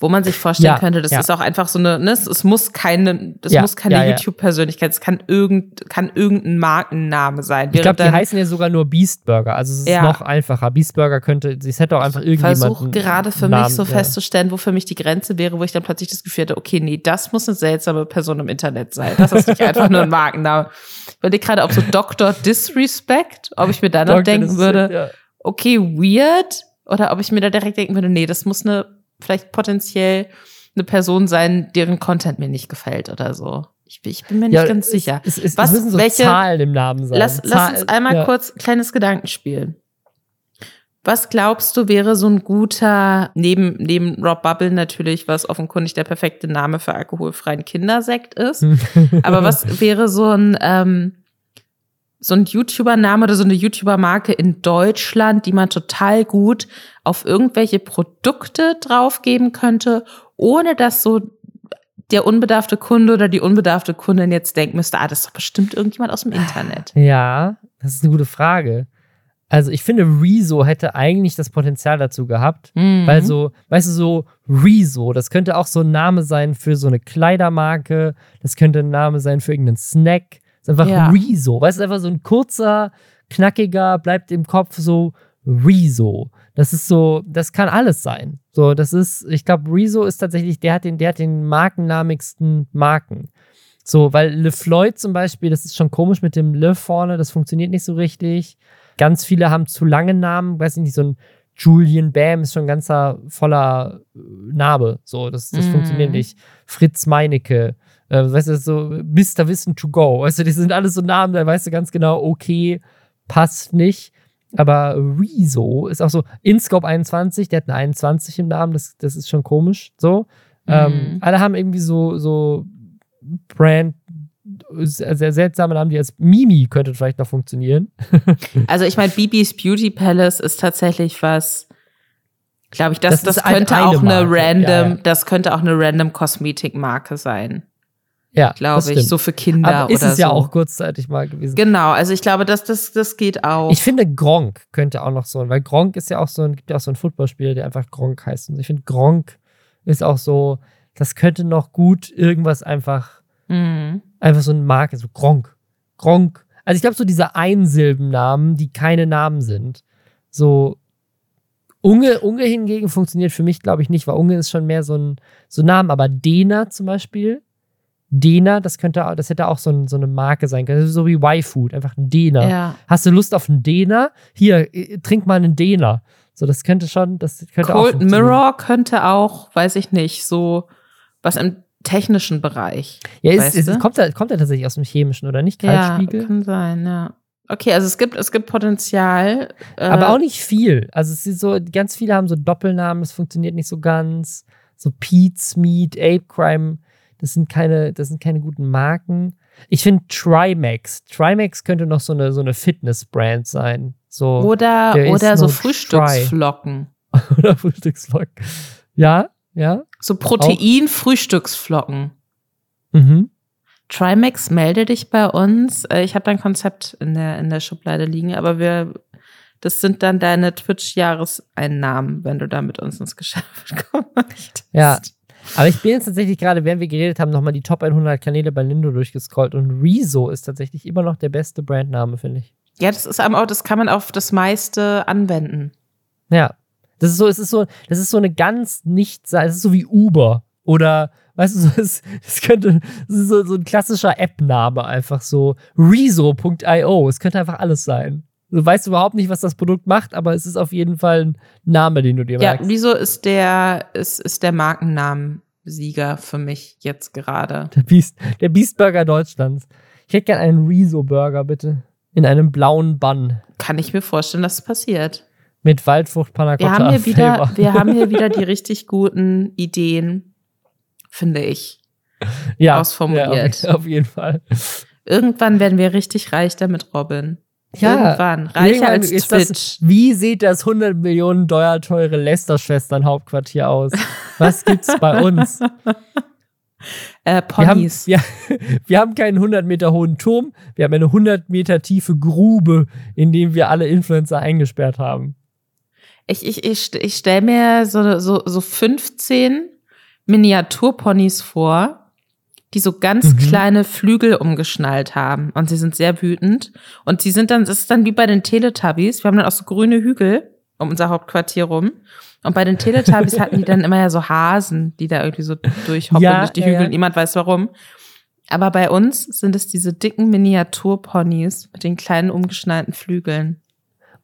wo man sich vorstellen Ja, könnte, das ja. ist auch einfach so eine, ne, es, es muss keine, das Ja, muss keine. YouTube-Persönlichkeit, es kann irgend, kann irgendein Markenname sein. Ich glaube, die heißen ja sogar nur Beast Burger, also es ist noch einfacher. Beast Burger könnte, es hätte auch einfach irgendjemand. versuche gerade für Namen, mich so festzustellen, wo für mich die Grenze wäre, wo ich dann plötzlich das Gefühl hatte, okay, nee, das muss eine seltsame Person im Internet sein. Das ist nicht einfach nur ein Markenname. Ich überlege gerade, ob so Dr. Disrespect, ob ich mir da noch denken würde, okay, weird, oder ob ich mir da direkt denken würde, nee, das muss eine, vielleicht potenziell eine Person sein, deren Content mir nicht gefällt oder so. Ich, bin- ich bin mir nicht Ja, ganz es- sicher. Es, es, Was- es so welche- Zahlen im Namen sein. Lass, lass uns einmal ja. kurz ein kleines Gedankenspiel. Was glaubst du, wäre so ein guter, neben, neben Rob Bubble natürlich, was offenkundig der perfekte Name für alkoholfreien Kindersekt ist. Aber was wäre so ein, ähm, so ein YouTuber-Name oder so eine YouTuber-Marke in Deutschland, die man total gut auf irgendwelche Produkte draufgeben könnte, ohne dass so der unbedarfte Kunde oder die unbedarfte Kundin jetzt denken müsste, ah, das ist doch bestimmt irgendjemand aus dem Internet. Ja, das ist eine gute Frage. Also ich finde, Rezo hätte eigentlich das Potenzial dazu gehabt, Mhm. weil so, weißt du, so Rezo, das könnte auch so ein Name sein für so eine Kleidermarke, das könnte ein Name sein für irgendeinen Snack. Ist einfach Ja. Rezo, weißt du, einfach so ein kurzer, knackiger, bleibt im Kopf so Rezo. Das ist so, das kann alles sein. So, das ist, ich glaube, Rezo ist tatsächlich, der hat den, der hat den markennamigsten Marken. So, weil Le Floyd zum Beispiel, das ist schon komisch mit dem Le vorne, das funktioniert nicht so richtig. Ganz viele haben zu lange Namen, weiß ich nicht, so ein Julian Bam ist schon ein ganzer voller äh, Name. So, das, das Mhm. funktioniert nicht. Fritz Meinecke, äh, weißt du, so Mr. Wissen to go. Weißt du, die sind alles so Namen, da weißt du ganz genau, okay, passt nicht. Aber Rezo ist auch so, InScope 21, der hat eine 21 im Namen, das, das ist schon komisch. So. Ähm, Mhm. alle haben irgendwie so, so Brand, sehr, seltsame Namen, die als Mimi könnte vielleicht noch funktionieren. Also ich meine, Bibis Beauty Palace ist tatsächlich was, glaube ich, das, Das das, könnte auch eine Marke, random, ja, ja. das könnte auch eine random Kosmetikmarke sein, Ja, glaube ich, so für Kinder Aber ist oder es ja so. auch kurzzeitig mal gewesen. Genau, also ich glaube, das, das, das geht auch. Ich finde, Gronk könnte auch noch so, weil Gronk ist ja auch so ein, gibt ja auch so einen Footballspieler, der einfach Gronk heißt. Und ich finde, Gronk ist auch so, das könnte noch gut irgendwas einfach, Mhm. einfach so eine Marke, so Gronk. Gronk. Also ich glaube, so diese Einsilbennamen, die keine Namen sind. So, Unge, Unge hingegen funktioniert für mich, glaube ich, nicht, weil Unge ist schon mehr so ein, so ein Name, aber Dena zum Beispiel. Dena, das könnte, auch- das hätte auch so, ein, so eine Marke sein können. So wie Y-Food, einfach ein Dena. Ja. Hast du Lust auf einen Dena? Hier, äh, trink mal einen Dena. So, das könnte schon, das könnte auch Cold funktionieren. Mirror könnte auch, weiß ich nicht, so was im technischen Bereich. Ja, ist, ist, kommt, er, kommt er tatsächlich aus dem Chemischen, oder nicht? Ja, Kaltspiegel? kann sein, ja. Okay, also es gibt, es gibt Potenzial. Äh, Aber auch nicht viel. Also es ist so, ganz viele haben so Doppelnamen, das funktioniert nicht so ganz. So Pete's Meat, Ape Crime, das sind keine, das sind keine guten Marken. Ich finde Trimax. Trimax könnte noch so eine, so eine Fitness-Brand sein. So, Oder, oder so Frühstücksflocken. oder Frühstücksvlog. Ja, ja. So Protein-Frühstücksflocken. Mhm. Trimax, melde dich bei uns. Äh, Ich habe dein Konzept in der, in der Schublade liegen, aber wir, das sind dann deine Twitch-Jahreseinnahmen, wenn du da mit uns ins Geschäft möchtest. Ja. Aber ich bin jetzt tatsächlich gerade, während wir geredet haben, nochmal die Top 100 Kanäle bei Lindo durchgescrollt und Rezo ist tatsächlich immer noch der beste Brandname, finde ich. Ja, das ist aber auch, das kann man auf das meiste anwenden. Ja. Das ist so, es ist so, das ist so eine ganz nicht, es ist so wie Uber oder, weißt du, so, es, es könnte, es ist so, so ein klassischer App-Name einfach so, rezo.io, es könnte einfach alles sein. Du weißt überhaupt nicht, was das Produkt macht, aber es ist auf jeden Fall ein Name, den du dir Ja, merkst. wieso ist der, ist, ist der Markennamensieger für mich jetzt gerade? Der Beast, der Beastburger Deutschlands. Ich hätte gern einen Rezo-Burger, bitte. In einem blauen Bun. Kann ich mir vorstellen, dass es passiert. Mit Waldfrucht Panna Wir haben hier wieder, wir haben hier wieder die richtig guten Ideen, finde ich. ja, ausformuliert. Ja, auf, auf jeden Fall. Irgendwann werden wir richtig reich damit, Robin. Ja, Irgendwann. Reicher Irgendwann als Twitch. Das, wie sieht das 100 Millionen Dollar teure Lester-Schwestern-Hauptquartier aus? Was gibt's bei uns? äh, Wir haben, Ponys. wir, wir haben keinen 100 Meter hohen Turm, wir haben eine 100 Meter tiefe Grube, in dem wir alle Influencer eingesperrt haben. Ich, ich, ich, ich stelle mir so, so, so 15 Miniaturponys vor, die so ganz Mhm. kleine Flügel umgeschnallt haben. Und sie sind sehr wütend. Und sie sind dann, das ist dann wie bei den Teletubbies. Wir haben dann auch so grüne Hügel um unser Hauptquartier rum. Und bei den Teletubbies hatten die dann immer ja so Hasen, die da irgendwie so durchhoppen Ja, durch die ja, Hügel. ja. Niemand weiß warum. Aber bei uns sind es diese dicken Miniaturponys mit den kleinen umgeschnallten Flügeln.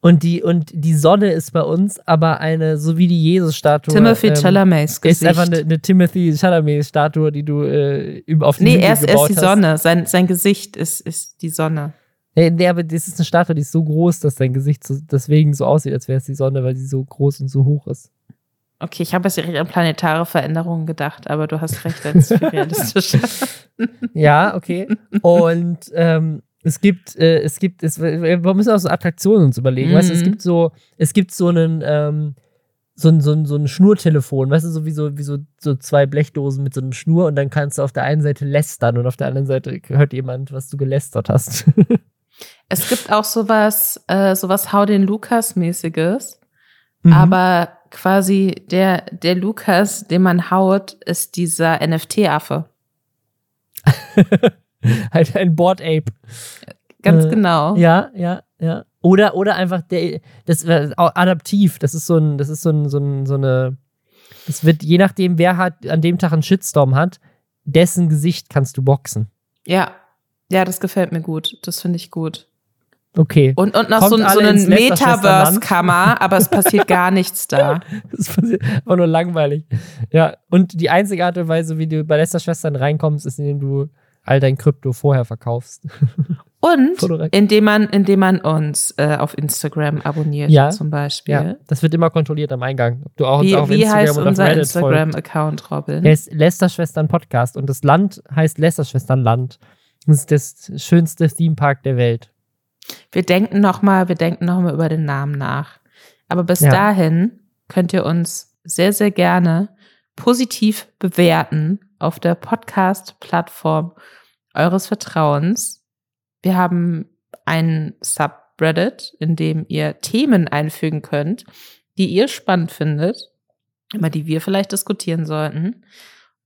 Und die, und die Sonne ist bei uns aber eine, so wie die Jesus-Statue. Timothy ähm, Chalamets Ist Gesicht. einfach eine, eine Timothy Chalamet-Statue, die du äh, auf den Nee, er ist, er ist die hast. Sonne. Sein, sein Gesicht ist, ist die Sonne. Nee, nee, aber das ist eine Statue, die ist so groß, dass dein Gesicht so, deswegen so aussieht, als wäre es die Sonne, weil sie so groß und so hoch ist. Okay, ich habe jetzt direkt an planetare Veränderungen gedacht, aber du hast recht, das ist viel realistischer. Ja, okay. Und ähm, es gibt, äh, es gibt, es, wir müssen auch so Attraktionen uns überlegen. Weißt du, es Mhm. gibt so, es gibt so einen, ähm, so ein, so ein, so ein Schnurtelefon, weißt du, so wie so, wie so, so zwei Blechdosen mit so einem Schnur und dann kannst du auf der einen Seite lästern und auf der anderen Seite hört jemand, was du gelästert hast. Es gibt auch sowas, äh, sowas Hau den Lukas-mäßiges, Mhm. aber quasi der, der Lukas, den man haut, ist dieser NFT-Affe. halt ein Board Ape. Ganz Äh, genau. Ja, ja, ja. Oder, oder einfach der, das auch adaptiv. Das ist so ein, das ist so ein, so ein, so eine, das wird, je nachdem, wer hat, an dem Tag einen Shitstorm hat, dessen Gesicht kannst du boxen. Ja. Ja, das gefällt mir gut. Das finde ich gut. Okay. Und, und noch Kommt so, so einen. Metaverse-Kammer, aber es passiert gar nichts da. Das ist einfach nur langweilig. Ja, und die einzige Art und Weise, wie du bei Lästerschwestern reinkommst, ist, indem du all dein Krypto vorher verkaufst. Und indem man, indem man uns äh, auf Instagram abonniert, Ja. zum Beispiel. Ja, das wird immer kontrolliert am Eingang. Ob du auch uns Wie, auch auf wie Instagram heißt auf unser. Instagram-Account, Robin? Der ist Lästerschwestern Podcast und das Land heißt Lästerschwesternland. Das ist das schönste Themepark der Welt. Wir denken noch mal, wir denken noch mal über den Namen nach. Aber bis Ja. dahin könnt ihr uns sehr, sehr gerne positiv bewerten auf der Podcast-Plattform eures Vertrauens. Wir haben einen Subreddit, in dem ihr Themen einfügen könnt, die ihr spannend findet, über die wir vielleicht diskutieren sollten.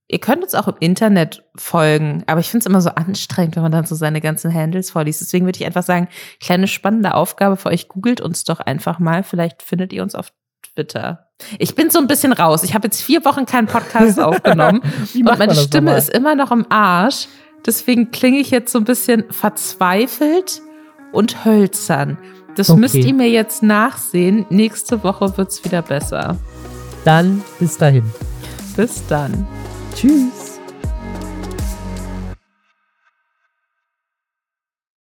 Ihr könnt uns auch im Internet folgen, aber ich finde es immer so anstrengend, wenn man dann so seine ganzen Handles vorliest. Deswegen würde ich einfach sagen, kleine spannende Aufgabe für euch, googelt uns doch einfach mal. Vielleicht findet ihr uns auf Twitter. Ich bin so ein bisschen raus. Ich habe jetzt vier Wochen keinen Podcast aufgenommen und meine Stimme nochmal? ist immer noch im Arsch. Deswegen klinge ich jetzt so ein bisschen verzweifelt und hölzern. Das Okay. müsst ihr mir jetzt nachsehen. Nächste Woche wird's wieder besser. Dann bis dahin. Bis dann. Tschüss.